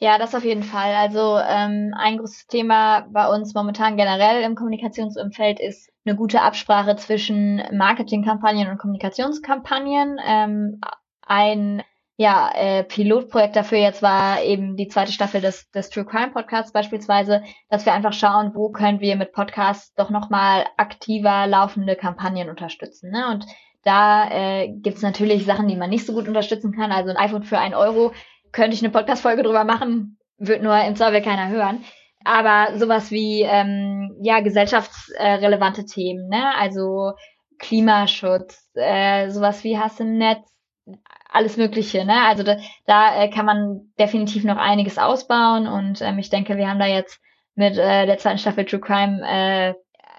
Ja, das auf jeden Fall. Also ähm, ein großes Thema bei uns momentan generell im Kommunikationsumfeld ist eine gute Absprache zwischen Marketingkampagnen und Kommunikationskampagnen. Ähm, ein ja, äh, Pilotprojekt dafür jetzt war eben die zweite Staffel des, des True Crime Podcasts beispielsweise, dass wir einfach schauen, wo können wir mit Podcasts doch nochmal aktiver laufende Kampagnen unterstützen. Ne? Und da äh, gibt es natürlich Sachen, die man nicht so gut unterstützen kann. Also ein iPhone für ein Euro könnte ich eine Podcast-Folge drüber machen, wird nur im Zweifel keiner hören. Aber sowas wie ähm, ja gesellschaftsrelevante Themen, ne? Also Klimaschutz, äh, sowas wie Hass im Netz, alles Mögliche, ne? Also da, da äh, kann man definitiv noch einiges ausbauen und ähm, ich denke, wir haben da jetzt mit äh, der zweiten Staffel True Crime äh,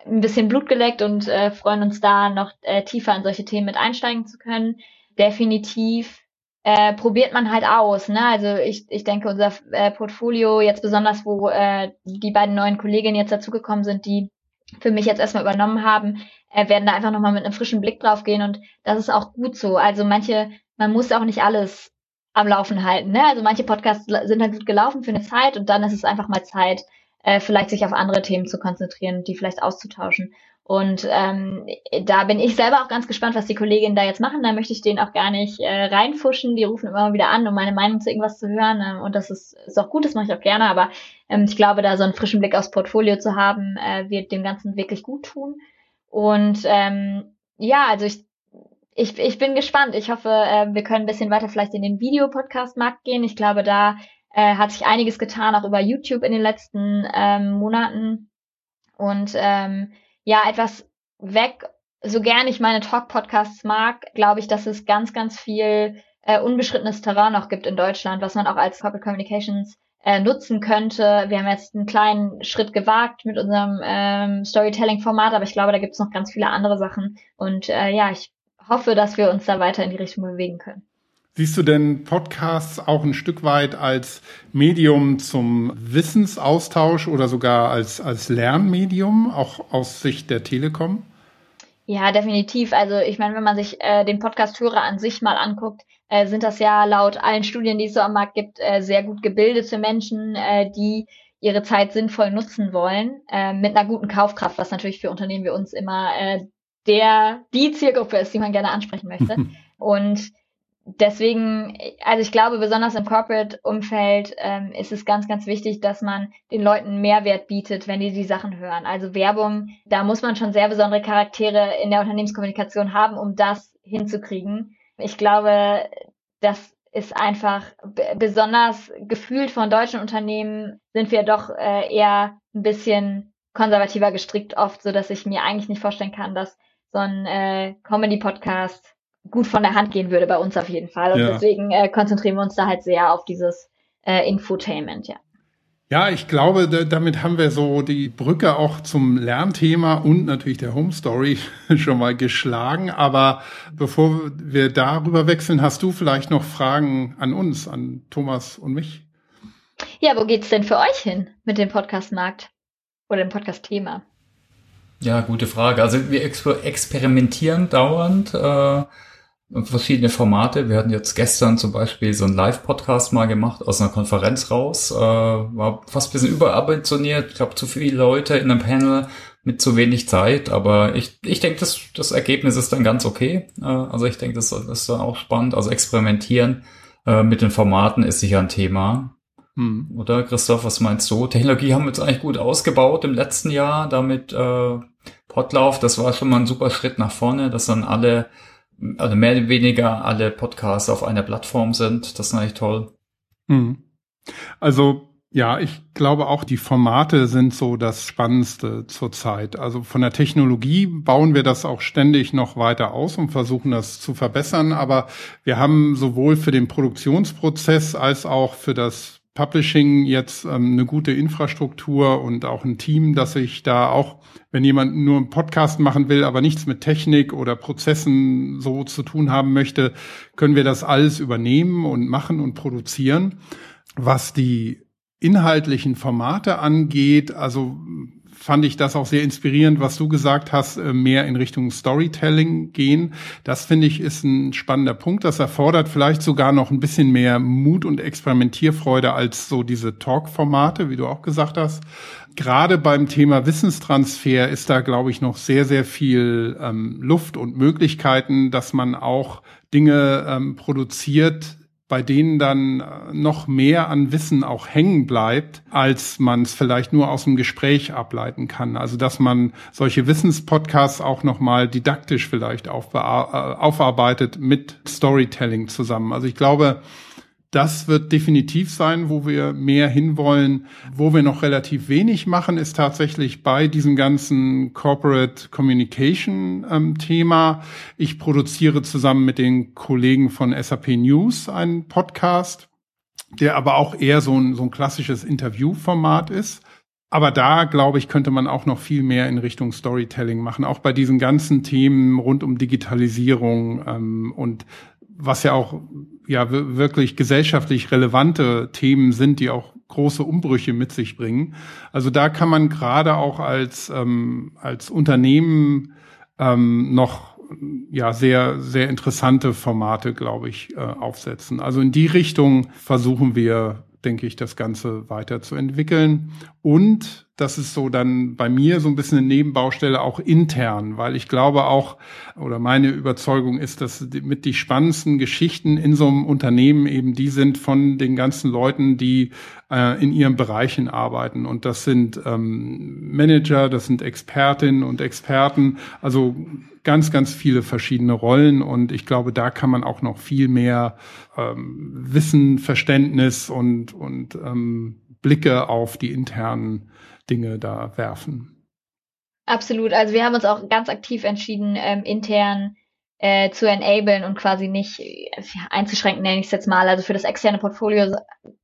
ein bisschen Blut geleckt und äh, freuen uns da noch äh, tiefer in solche Themen mit einsteigen zu können. Definitiv äh, probiert man halt aus. Ne? Also ich, ich denke, unser äh, Portfolio jetzt besonders, wo äh, die beiden neuen Kolleginnen jetzt dazugekommen sind, die für mich jetzt erstmal übernommen haben, äh, werden da einfach nochmal mit einem frischen Blick drauf gehen und das ist auch gut so. Also manche, man muss auch nicht alles am Laufen halten. Ne? Also manche Podcasts sind halt gut gelaufen für eine Zeit und dann ist es einfach mal Zeit, äh, vielleicht sich auf andere Themen zu konzentrieren, die vielleicht auszutauschen. Und ähm, da bin ich selber auch ganz gespannt, was die Kolleginnen da jetzt machen. Da möchte ich denen auch gar nicht äh, reinfuschen. Die rufen immer wieder an, um meine Meinung zu irgendwas zu hören. Ähm, und das ist, ist auch gut, das mache ich auch gerne. Aber ähm, ich glaube, da so einen frischen Blick aufs Portfolio zu haben, äh, wird dem Ganzen wirklich gut tun. Und ähm, ja, also ich, ich, ich bin gespannt. Ich hoffe, äh, wir können ein bisschen weiter vielleicht in den Videopodcast-Markt gehen. Ich glaube, da äh, hat sich einiges getan, auch über YouTube in den letzten ähm, Monaten. Und ähm, ja etwas weg, so gern ich meine Talk-Podcasts mag, glaube ich, dass es ganz, ganz viel äh, unbeschrittenes Terrain noch gibt in Deutschland, was man auch als Corporate Communications äh, nutzen könnte. Wir haben jetzt einen kleinen Schritt gewagt mit unserem ähm, Storytelling-Format, aber ich glaube, da gibt es noch ganz viele andere Sachen. Und äh, ja, ich hoffe, dass wir uns da weiter in die Richtung bewegen können. Siehst du denn Podcasts auch ein Stück weit als Medium zum Wissensaustausch oder sogar als, als Lernmedium, auch aus Sicht der Telekom? Ja, definitiv. Also ich meine, wenn man sich äh, den Podcast-Hörer an sich mal anguckt, äh, sind das ja laut allen Studien, die es so am Markt gibt, äh, sehr gut gebildete Menschen, äh, die ihre Zeit sinnvoll nutzen wollen, äh, mit einer guten Kaufkraft, was natürlich für Unternehmen wie uns immer äh, der die Zielgruppe ist, die man gerne ansprechen möchte. Und deswegen, also ich glaube, besonders im Corporate-Umfeld ähm, ist es ganz, ganz wichtig, dass man den Leuten Mehrwert bietet, wenn die die Sachen hören. Also Werbung, da muss man schon sehr besondere Charaktere in der Unternehmenskommunikation haben, um das hinzukriegen. Ich glaube, das ist einfach besonders gefühlt von deutschen Unternehmen sind wir doch äh, eher ein bisschen konservativer gestrickt oft, so dass ich mir eigentlich nicht vorstellen kann, dass so ein äh, Comedy-Podcast gut von der Hand gehen würde bei uns auf jeden Fall. Und ja. deswegen äh, konzentrieren wir uns da halt sehr auf dieses äh, Infotainment, ja. Ja, ich glaube, damit haben wir so die Brücke auch zum Lernthema und natürlich der Home Story schon mal geschlagen. Aber bevor wir darüber wechseln, hast du vielleicht noch Fragen an uns, an Thomas und mich? Ja, wo geht's denn für euch hin mit dem Podcastmarkt oder dem Podcast-Thema? Ja, gute Frage. Also wir experimentieren dauernd. Äh verschiedene Formate. Wir hatten jetzt gestern zum Beispiel so einen Live-Podcast mal gemacht aus einer Konferenz raus. Äh, war fast ein bisschen überambitioniert. Ich glaube, zu viele Leute in einem Panel mit zu wenig Zeit. Aber ich, ich denke, das, das Ergebnis ist dann ganz okay. Äh, also ich denke, das, das ist dann auch spannend. Also experimentieren äh, mit den Formaten ist sicher ein Thema. Hm. Oder Christoph, was meinst du? Technologie haben wir jetzt eigentlich gut ausgebaut im letzten Jahr. Damit äh, Podlauf, das war schon mal ein super Schritt nach vorne, dass dann alle also mehr oder weniger alle Podcasts auf einer Plattform sind. Das ist eigentlich toll. Hm. Also ja, ich glaube auch, die Formate sind so das Spannendste zurzeit. Also von der Technologie bauen wir das auch ständig noch weiter aus und versuchen das zu verbessern. Aber wir haben sowohl für den Produktionsprozess als auch für das Publishing jetzt ähm, eine gute Infrastruktur und auch ein Team, dass ich da auch, wenn jemand nur einen Podcast machen will, aber nichts mit Technik oder Prozessen so zu tun haben möchte, können wir das alles übernehmen und machen und produzieren. Was die inhaltlichen Formate angeht, also fand ich das auch sehr inspirierend, was du gesagt hast, äh, mehr in Richtung Storytelling gehen. Das finde ich ist ein spannender Punkt. Das erfordert vielleicht sogar noch ein bisschen mehr Mut und Experimentierfreude als so diese Talk-Formate, wie du auch gesagt hast. Gerade beim Thema Wissenstransfer ist da, glaube ich, noch sehr, sehr viel ähm, Luft und Möglichkeiten, dass man auch Dinge ähm, produziert, bei denen dann äh, noch mehr an Wissen auch hängen bleibt, als man es vielleicht nur aus dem Gespräch ableiten kann. Also dass man solche Wissenspodcasts auch nochmal didaktisch vielleicht äh, aufarbeitet mit Storytelling zusammen. Also ich glaube, das wird definitiv sein, wo wir mehr hinwollen. Wo wir noch relativ wenig machen, ist tatsächlich bei diesem ganzen Corporate Communication ähm, Thema. Ich produziere zusammen mit den Kollegen von SAP News einen Podcast, der aber auch eher so ein, so ein klassisches Interviewformat ist. Aber da, glaube ich, könnte man auch noch viel mehr in Richtung Storytelling machen, auch bei diesen ganzen Themen rund um Digitalisierung ähm, und was ja auch ja wirklich gesellschaftlich relevante Themen sind, die auch große Umbrüche mit sich bringen. Also da kann man gerade auch als ähm, als Unternehmen ähm, noch ja sehr sehr interessante Formate, glaube ich, äh, aufsetzen. Also in die Richtung versuchen wir denke ich, das Ganze weiterzuentwickeln. Und das ist so dann bei mir so ein bisschen eine Nebenbaustelle auch intern, weil ich glaube auch, oder meine Überzeugung ist, dass mit die spannendsten Geschichten in so einem Unternehmen eben die sind von den ganzen Leuten, die äh, in ihren Bereichen arbeiten. Und das sind ähm, Manager, das sind Expertinnen und Experten, also ganz, ganz viele verschiedene Rollen. Und ich glaube, da kann man auch noch viel mehr ähm, Wissen, Verständnis und, und ähm, Blicke auf die internen Dinge da werfen. Absolut. Also wir haben uns auch ganz aktiv entschieden, ähm, intern äh, zu enablen und quasi nicht äh, einzuschränken, nenne ich es jetzt mal. Also für das externe Portfolio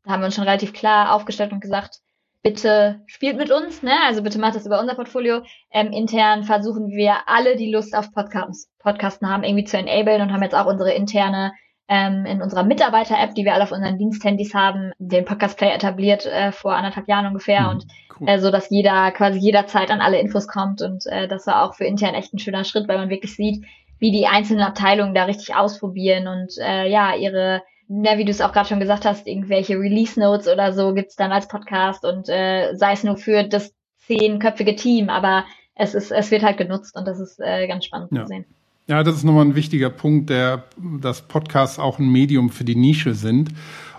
haben wir uns schon relativ klar aufgestellt und gesagt, bitte spielt mit uns, ne? Also bitte macht das über unser Portfolio. Ähm, intern versuchen wir alle, die Lust auf Podcasts, Podcasten haben, irgendwie zu enablen und haben jetzt auch unsere interne ähm, in unserer Mitarbeiter-App, die wir alle auf unseren Diensthandys haben, den Podcast Play etabliert äh, vor anderthalb Jahren ungefähr mhm, und cool. äh, so, dass jeder quasi jederzeit an alle Infos kommt und äh, das war auch für intern echt ein schöner Schritt, weil man wirklich sieht, wie die einzelnen Abteilungen da richtig ausprobieren und äh, ja ihre ja, wie du es auch gerade schon gesagt hast, irgendwelche Release Notes oder so gibt's dann als Podcast und äh, sei es nur für das zehnköpfige Team, aber es ist, es wird halt genutzt und das ist äh, ganz spannend ja. zu sehen. Ja, das ist nochmal ein wichtiger Punkt, der, dass Podcasts auch ein Medium für die Nische sind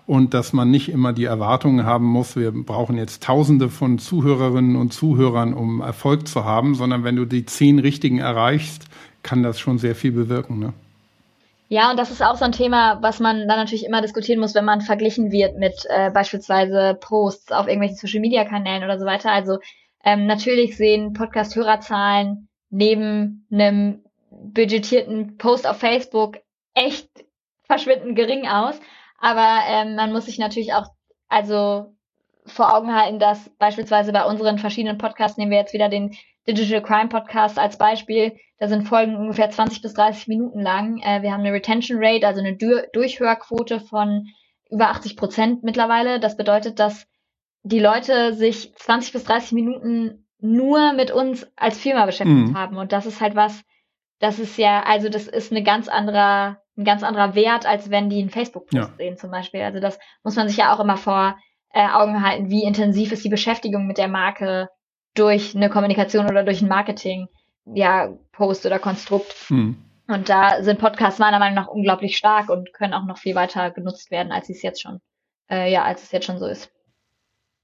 und dass man nicht immer die Erwartungen haben muss, wir brauchen jetzt Tausende von Zuhörerinnen und Zuhörern, um Erfolg zu haben, sondern wenn du die zehn richtigen erreichst, kann das schon sehr viel bewirken. Ne? Ja, und das ist auch so ein Thema, was man dann natürlich immer diskutieren muss, wenn man verglichen wird mit äh, beispielsweise Posts auf irgendwelchen Social-Media-Kanälen oder so weiter. Also ähm, natürlich sehen Podcast-Hörerzahlen neben einem budgetierten Post auf Facebook echt verschwindend gering aus. Aber ähm, man muss sich natürlich auch also vor Augen halten, dass beispielsweise bei unseren verschiedenen Podcasts, nehmen wir jetzt wieder den Digital Crime Podcast als Beispiel, da sind Folgen ungefähr 20 bis 30 Minuten lang. Äh, wir haben eine Retention Rate, also eine du Durchhörquote von über 80 Prozent mittlerweile. Das bedeutet, dass die Leute sich 20 bis 30 Minuten nur mit uns als Firma beschäftigt mhm. haben. Und das ist halt was, das ist ja, also das ist eine ganz anderer, ein ganz anderer Wert, als wenn die einen Facebook-Post ja. sehen zum Beispiel. Also das muss man sich ja auch immer vor äh, Augen halten, wie intensiv ist die Beschäftigung mit der Marke durch eine Kommunikation oder durch ein Marketing, ja, Post oder Konstrukt. Hm. Und da sind Podcasts meiner Meinung nach unglaublich stark und können auch noch viel weiter genutzt werden, als sie es jetzt schon, äh, ja, als es jetzt schon so ist.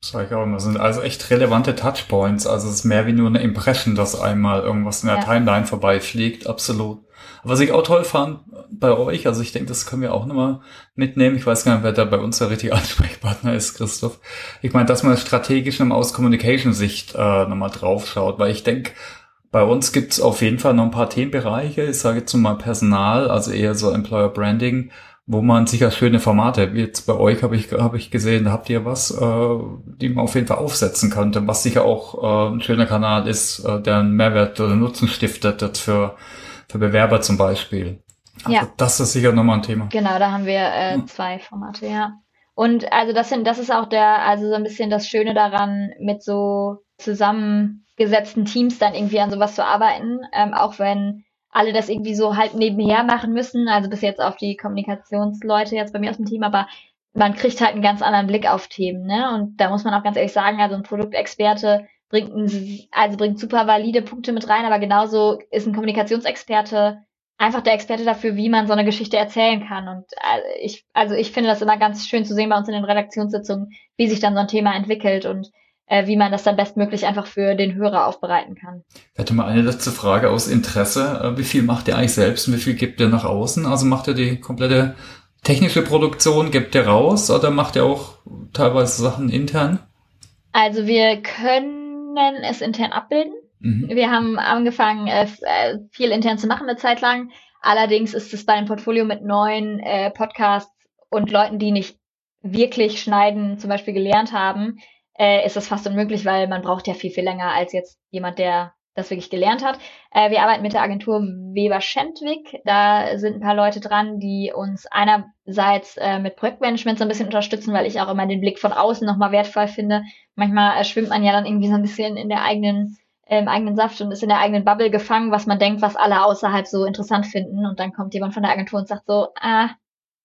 Sag ich auch immer, sind also echt relevante Touchpoints. Also es ist mehr wie nur eine Impression, dass einmal irgendwas in der ja. Timeline vorbeifliegt. Absolut. Was ich auch toll fand bei euch, also ich denke, das können wir auch nochmal mitnehmen. Ich weiß gar nicht, wer da bei uns der richtige Ansprechpartner ist, Christoph. Ich meine, dass man strategisch nochmal aus Communication-Sicht äh, nochmal draufschaut, weil ich denke, bei uns gibt's auf jeden Fall noch ein paar Themenbereiche. Ich sage jetzt mal Personal, also eher so Employer Branding, wo man sicher schöne Formate, jetzt bei euch habe ich, habe ich gesehen, da habt ihr was, äh, die man auf jeden Fall aufsetzen könnte, was sicher auch äh, ein schöner Kanal ist, äh, der einen Mehrwert oder Nutzen stiftet für, für Bewerber zum Beispiel. Also ja. Das ist sicher nochmal ein Thema. Genau, da haben wir äh, hm. zwei Formate, ja. Und also das sind, das ist auch der, also so ein bisschen das Schöne daran, mit so zusammengesetzten Teams dann irgendwie an sowas zu arbeiten, ähm, auch wenn alle das irgendwie so halb nebenher machen müssen, also bis jetzt auf die Kommunikationsleute jetzt bei mir aus dem Team, aber man kriegt halt einen ganz anderen Blick auf Themen, ne? Und da muss man auch ganz ehrlich sagen, also ein Produktexperte bringt ein, also bringt super valide Punkte mit rein, aber genauso ist ein Kommunikationsexperte einfach der Experte dafür, wie man so eine Geschichte erzählen kann. Und äh, ich, also ich finde das immer ganz schön zu sehen bei uns in den Redaktionssitzungen, wie sich dann so ein Thema entwickelt und äh, wie man das dann bestmöglich einfach für den Hörer aufbereiten kann. Ich hätte mal eine letzte Frage aus Interesse. Äh, wie viel macht ihr eigentlich selbst und wie viel gibt ihr nach außen? Also macht ihr die komplette technische Produktion, gibt ihr raus oder macht ihr auch teilweise Sachen intern? Also wir können es intern abbilden. Mhm. Wir haben angefangen, äh, äh, viel intern zu machen eine Zeit lang. Allerdings ist es bei einem Portfolio mit neuen äh, Podcasts und Leuten, die nicht wirklich schneiden, zum Beispiel gelernt haben, äh, ist das fast unmöglich, weil man braucht ja viel, viel länger als jetzt jemand, der das wirklich gelernt hat. Äh, wir arbeiten mit der Agentur Weber Schentwig. Da sind ein paar Leute dran, die uns einerseits äh, mit Projektmanagement so ein bisschen unterstützen, weil ich auch immer den Blick von außen nochmal wertvoll finde. Manchmal äh, schwimmt man ja dann irgendwie so ein bisschen in der eigenen im eigenen Saft und ist in der eigenen Bubble gefangen, was man denkt, was alle außerhalb so interessant finden. Und dann kommt jemand von der Agentur und sagt so, ah,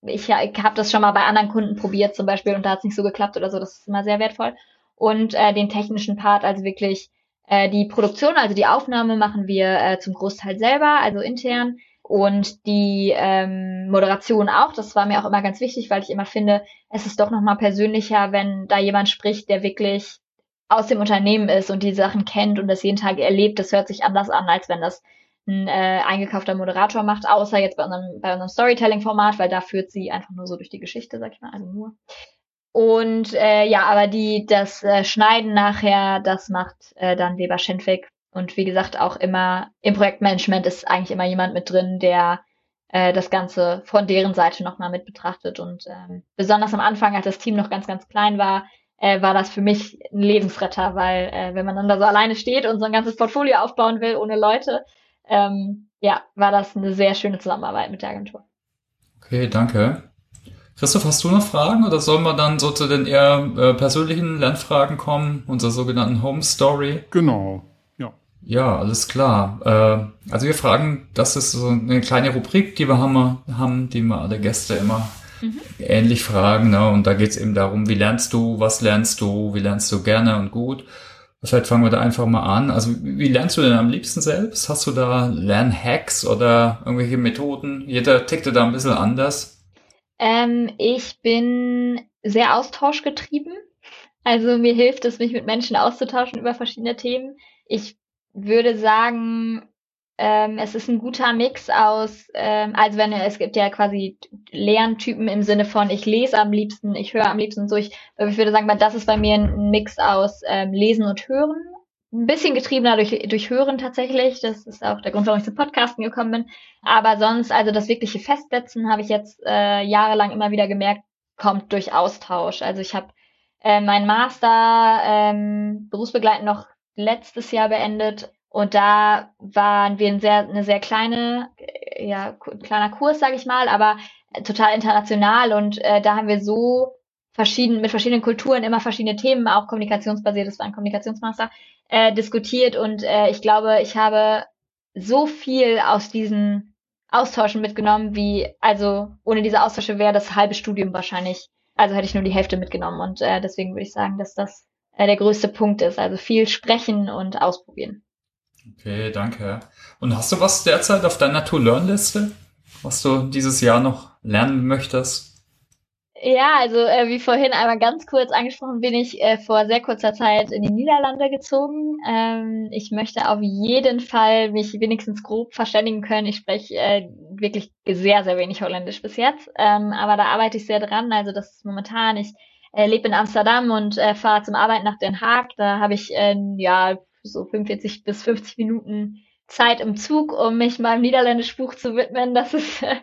ich, ich habe das schon mal bei anderen Kunden probiert zum Beispiel und da hat es nicht so geklappt oder so. Das ist immer sehr wertvoll. Und äh, den technischen Part, also wirklich äh, die Produktion, also die Aufnahme machen wir äh, zum Großteil selber, also intern. Und die ähm, Moderation auch, das war mir auch immer ganz wichtig, weil ich immer finde, es ist doch nochmal persönlicher, wenn da jemand spricht, der wirklich aus dem Unternehmen ist und die Sachen kennt und das jeden Tag erlebt, das hört sich anders an, als wenn das ein äh, eingekaufter Moderator macht, außer jetzt bei unserem, bei unserem Storytelling-Format, weil da führt sie einfach nur so durch die Geschichte, sag ich mal, also nur. Und äh, ja, aber die das äh, Schneiden nachher, das macht äh, dann Weber Schenfig. Und wie gesagt, auch immer im Projektmanagement ist eigentlich immer jemand mit drin, der äh, das Ganze von deren Seite nochmal mit betrachtet. Und ähm, besonders am Anfang, als das Team noch ganz, ganz klein war, äh, war das für mich ein Lebensretter, weil äh, wenn man dann da so alleine steht und so ein ganzes Portfolio aufbauen will ohne Leute, ähm, ja, war das eine sehr schöne Zusammenarbeit mit der Agentur. Okay, danke. Christoph, hast du noch Fragen oder sollen wir dann so zu den eher äh, persönlichen Lernfragen kommen, unserer sogenannten Home Story? Genau, ja. Ja, alles klar. Äh, also wir fragen, das ist so eine kleine Rubrik, die wir haben, haben die wir alle Gäste immer mhm. ähnlich fragen. Ne? Und da geht es eben darum, wie lernst du, was lernst du, wie lernst du gerne und gut. Vielleicht fangen wir da einfach mal an. Also wie lernst du denn am liebsten selbst? Hast du da Lernhacks oder irgendwelche Methoden? Jeder tickt da ein bisschen anders. Ähm, ich bin sehr austauschgetrieben. Also mir hilft es, mich mit Menschen auszutauschen über verschiedene Themen. Ich würde sagen, ähm, es ist ein guter Mix aus, ähm, also wenn es gibt ja quasi Lerntypen im Sinne von ich lese am liebsten, ich höre am liebsten so. Ich, ich würde sagen, das ist bei mir ein Mix aus ähm, Lesen und Hören. Ein bisschen getriebener durch, durch Hören tatsächlich. Das ist auch der Grund, warum ich zum Podcasten gekommen bin. Aber sonst, also das wirkliche Festsetzen habe ich jetzt äh, jahrelang immer wieder gemerkt, kommt durch Austausch. Also ich habe äh, meinen Master ähm, berufsbegleitend noch letztes Jahr beendet und da waren wir ein sehr, eine sehr kleine, äh, ja, kleiner Kurs, sage ich mal, aber total international. Und äh, da haben wir so verschieden, mit verschiedenen Kulturen immer verschiedene Themen, auch kommunikationsbasiert, das war ein Kommunikationsmaster, äh, diskutiert. Und äh, ich glaube, ich habe so viel aus diesen Austauschen mitgenommen, wie, also ohne diese Austausche wäre das halbe Studium wahrscheinlich, also hätte ich nur die Hälfte mitgenommen. Und äh, deswegen würde ich sagen, dass das äh, der größte Punkt ist. Also viel sprechen und ausprobieren. Okay, danke. Und hast du was derzeit auf deiner To-Learn-Liste, was du dieses Jahr noch lernen möchtest? Ja, also äh, wie vorhin einmal ganz kurz angesprochen, bin ich äh, vor sehr kurzer Zeit in die Niederlande gezogen. Ähm, ich möchte auf jeden Fall mich wenigstens grob verständigen können. Ich spreche äh, wirklich sehr, sehr wenig Holländisch bis jetzt, ähm, aber da arbeite ich sehr dran. Also das ist momentan, ich äh, lebe in Amsterdam und äh, fahre zum Arbeiten nach Den Haag. Da habe ich äh, ja so 45 bis 50 Minuten Zeit im Zug, um mich meinem Niederländischbuch zu widmen. Das ist äh,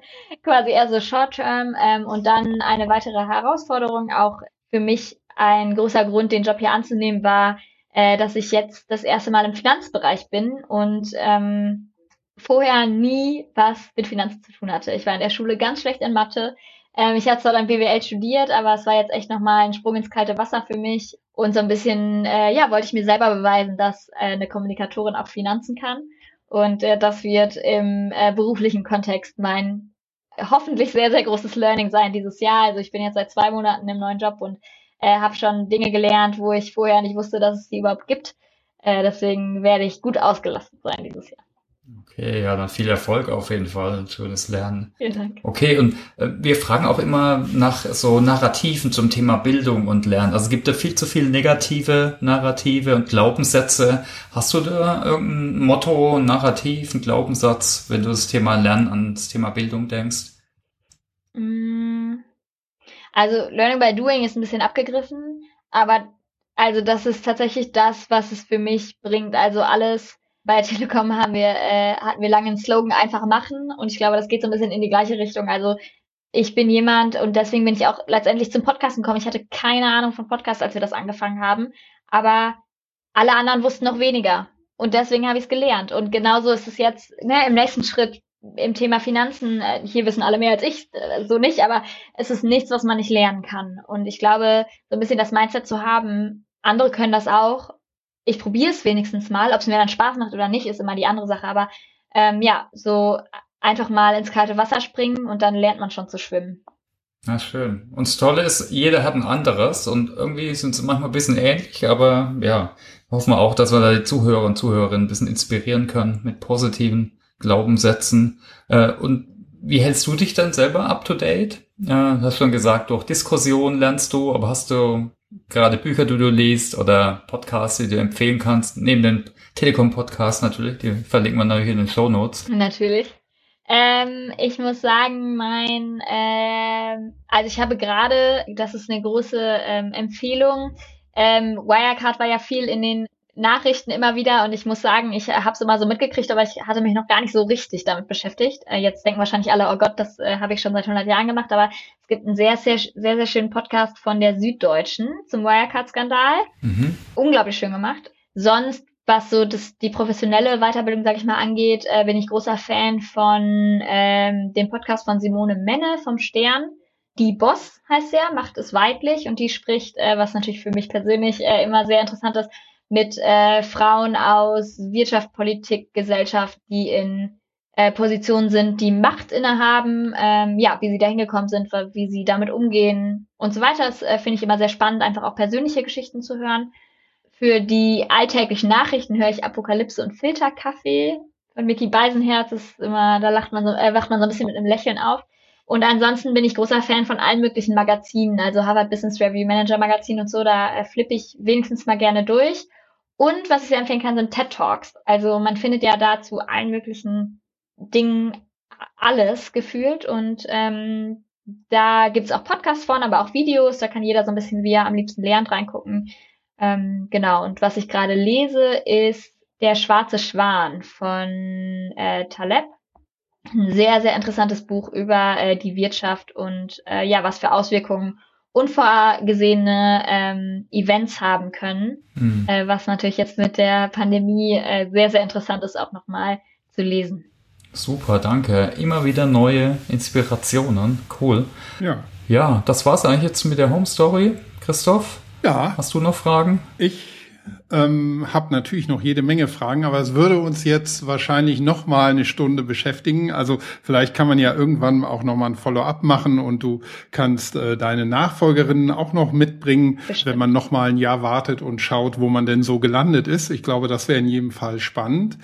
quasi eher so Short-Term. Ähm, und dann eine weitere Herausforderung, auch für mich ein großer Grund, den Job hier anzunehmen, war, äh, dass ich jetzt das erste Mal im Finanzbereich bin und ähm, vorher nie was mit Finanzen zu tun hatte. Ich war in der Schule ganz schlecht in Mathe. Ähm, ich habe zwar dann BWL studiert, aber es war jetzt echt nochmal ein Sprung ins kalte Wasser für mich. Und so ein bisschen, äh, ja, wollte ich mir selber beweisen, dass äh, eine Kommunikatorin auch Finanzen kann. Und äh, das wird im äh, beruflichen Kontext mein hoffentlich sehr, sehr großes Learning sein dieses Jahr. Also ich bin jetzt seit zwei Monaten im neuen Job und äh, habe schon Dinge gelernt, wo ich vorher nicht wusste, dass es die überhaupt gibt. Äh, deswegen werde ich gut ausgelastet sein dieses Jahr. Okay, ja, dann viel Erfolg auf jeden Fall. Schönes Lernen. Vielen Dank. Okay, und äh, wir fragen auch immer nach so Narrativen zum Thema Bildung und Lernen. Also es gibt da viel zu viele negative Narrative und Glaubenssätze. Hast du da irgendein Motto, ein Narrativ, einen Glaubenssatz, wenn du das Thema Lernen an das Thema Bildung denkst? Mm, also Learning by Doing ist ein bisschen abgegriffen, aber also das ist tatsächlich das, was es für mich bringt. Also alles bei Telekom haben wir, äh, hatten wir lange einen Slogan einfach machen und ich glaube, das geht so ein bisschen in die gleiche Richtung. Also ich bin jemand und deswegen bin ich auch letztendlich zum Podcasten gekommen. Ich hatte keine Ahnung von Podcasts, als wir das angefangen haben, aber alle anderen wussten noch weniger und deswegen habe ich es gelernt. Und genauso ist es jetzt ne, im nächsten Schritt im Thema Finanzen. Äh, hier wissen alle mehr als ich, äh, so nicht, aber es ist nichts, was man nicht lernen kann. Und ich glaube, so ein bisschen das Mindset zu haben, andere können das auch ich probiere es wenigstens mal. Ob es mir dann Spaß macht oder nicht, ist immer die andere Sache. Aber ähm, ja, so einfach mal ins kalte Wasser springen und dann lernt man schon zu schwimmen. Na schön. Und das Tolle ist, jeder hat ein anderes und irgendwie sind sie manchmal ein bisschen ähnlich, aber ja, hoffen wir auch, dass wir da die Zuhörer und Zuhörerinnen ein bisschen inspirieren können mit positiven Glaubenssätzen. Äh, und wie hältst du dich dann selber up to date? Ja, hast schon gesagt, durch Diskussion lernst du, aber hast du gerade Bücher, die du liest oder Podcasts, die du empfehlen kannst, neben den Telekom-Podcasts natürlich, die verlinken wir natürlich in den Show Notes. Natürlich. Ähm, ich muss sagen, mein, ähm, also ich habe gerade, das ist eine große ähm, Empfehlung, ähm, Wirecard war ja viel in den Nachrichten immer wieder und ich muss sagen, ich habe es immer so mitgekriegt, aber ich hatte mich noch gar nicht so richtig damit beschäftigt. Äh, jetzt denken wahrscheinlich alle, oh Gott, das äh, habe ich schon seit 100 Jahren gemacht, aber es gibt einen sehr, sehr, sehr, sehr schönen Podcast von der Süddeutschen zum Wirecard-Skandal. Mhm. Unglaublich schön gemacht. Sonst, was so das, die professionelle Weiterbildung, sage ich mal, angeht, äh, bin ich großer Fan von ähm, dem Podcast von Simone Menne vom Stern. Die Boss heißt er, macht es weiblich und die spricht, äh, was natürlich für mich persönlich äh, immer sehr interessant ist, mit äh, Frauen aus Wirtschaft, Politik, Gesellschaft, die in äh, Positionen sind, die Macht innehaben, ähm, ja, wie sie da hingekommen sind, wie sie damit umgehen und so weiter. Das äh, finde ich immer sehr spannend, einfach auch persönliche Geschichten zu hören. Für die alltäglichen Nachrichten höre ich Apokalypse und Filterkaffee von Mickey Beisenherz. Ist immer, da lacht man so, äh, wacht man so ein bisschen mit einem Lächeln auf. Und ansonsten bin ich großer Fan von allen möglichen Magazinen, also Harvard Business Review, Manager Magazin und so, da äh, flippe ich wenigstens mal gerne durch. Und was ich sehr empfehlen kann, sind TED Talks. Also man findet ja da zu allen möglichen Dingen alles gefühlt. Und ähm, da gibt's auch Podcasts von, aber auch Videos. Da kann jeder so ein bisschen, wie er am liebsten lernt, reingucken. Ähm, genau. Und was ich gerade lese, ist Der schwarze Schwan von äh, Taleb. Ein sehr, sehr interessantes Buch über äh, die Wirtschaft und äh, ja, was für Auswirkungen unvorgesehene ähm, Events haben können, mhm. äh, was natürlich jetzt mit der Pandemie äh, sehr, sehr interessant ist, auch nochmal zu lesen. Super, danke. Immer wieder neue Inspirationen. Cool. Ja. Ja, das war's eigentlich jetzt mit der Home Story. Christoph? Ja. Hast du noch Fragen? Ich ähm, habe natürlich noch jede Menge Fragen, aber es würde uns jetzt wahrscheinlich noch mal eine Stunde beschäftigen. Also vielleicht kann man ja irgendwann auch noch mal ein Follow-up machen und du kannst äh, deine Nachfolgerinnen auch noch mitbringen, Bestimmt. wenn man noch mal ein Jahr wartet und schaut, wo man denn so gelandet ist. Ich glaube, das wäre in jedem Fall spannend.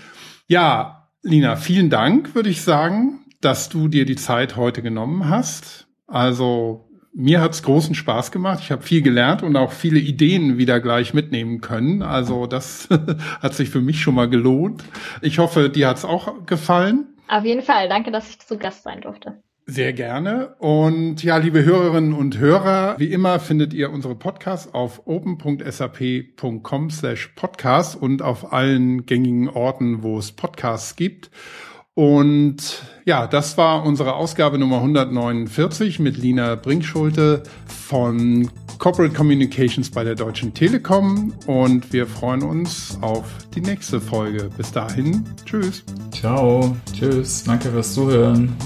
Ja, Lina, vielen Dank, würde ich sagen, dass du dir die Zeit heute genommen hast. Also mir hat's großen Spaß gemacht. Ich habe viel gelernt und auch viele Ideen wieder gleich mitnehmen können. Also das hat sich für mich schon mal gelohnt. Ich hoffe, dir hat's auch gefallen. Auf jeden Fall. Danke, dass ich zu Gast sein durfte. Sehr gerne. Und ja, liebe Hörerinnen und Hörer, wie immer findet ihr unsere Podcasts auf open.sap.com slash podcast und auf allen gängigen Orten, wo es Podcasts gibt. Und ja, das war unsere Ausgabe Nummer 149 mit Lina Brinkschulte von Corporate Communications bei der Deutschen Telekom. Und wir freuen uns auf die nächste Folge. Bis dahin, tschüss. Ciao, tschüss, danke fürs Zuhören.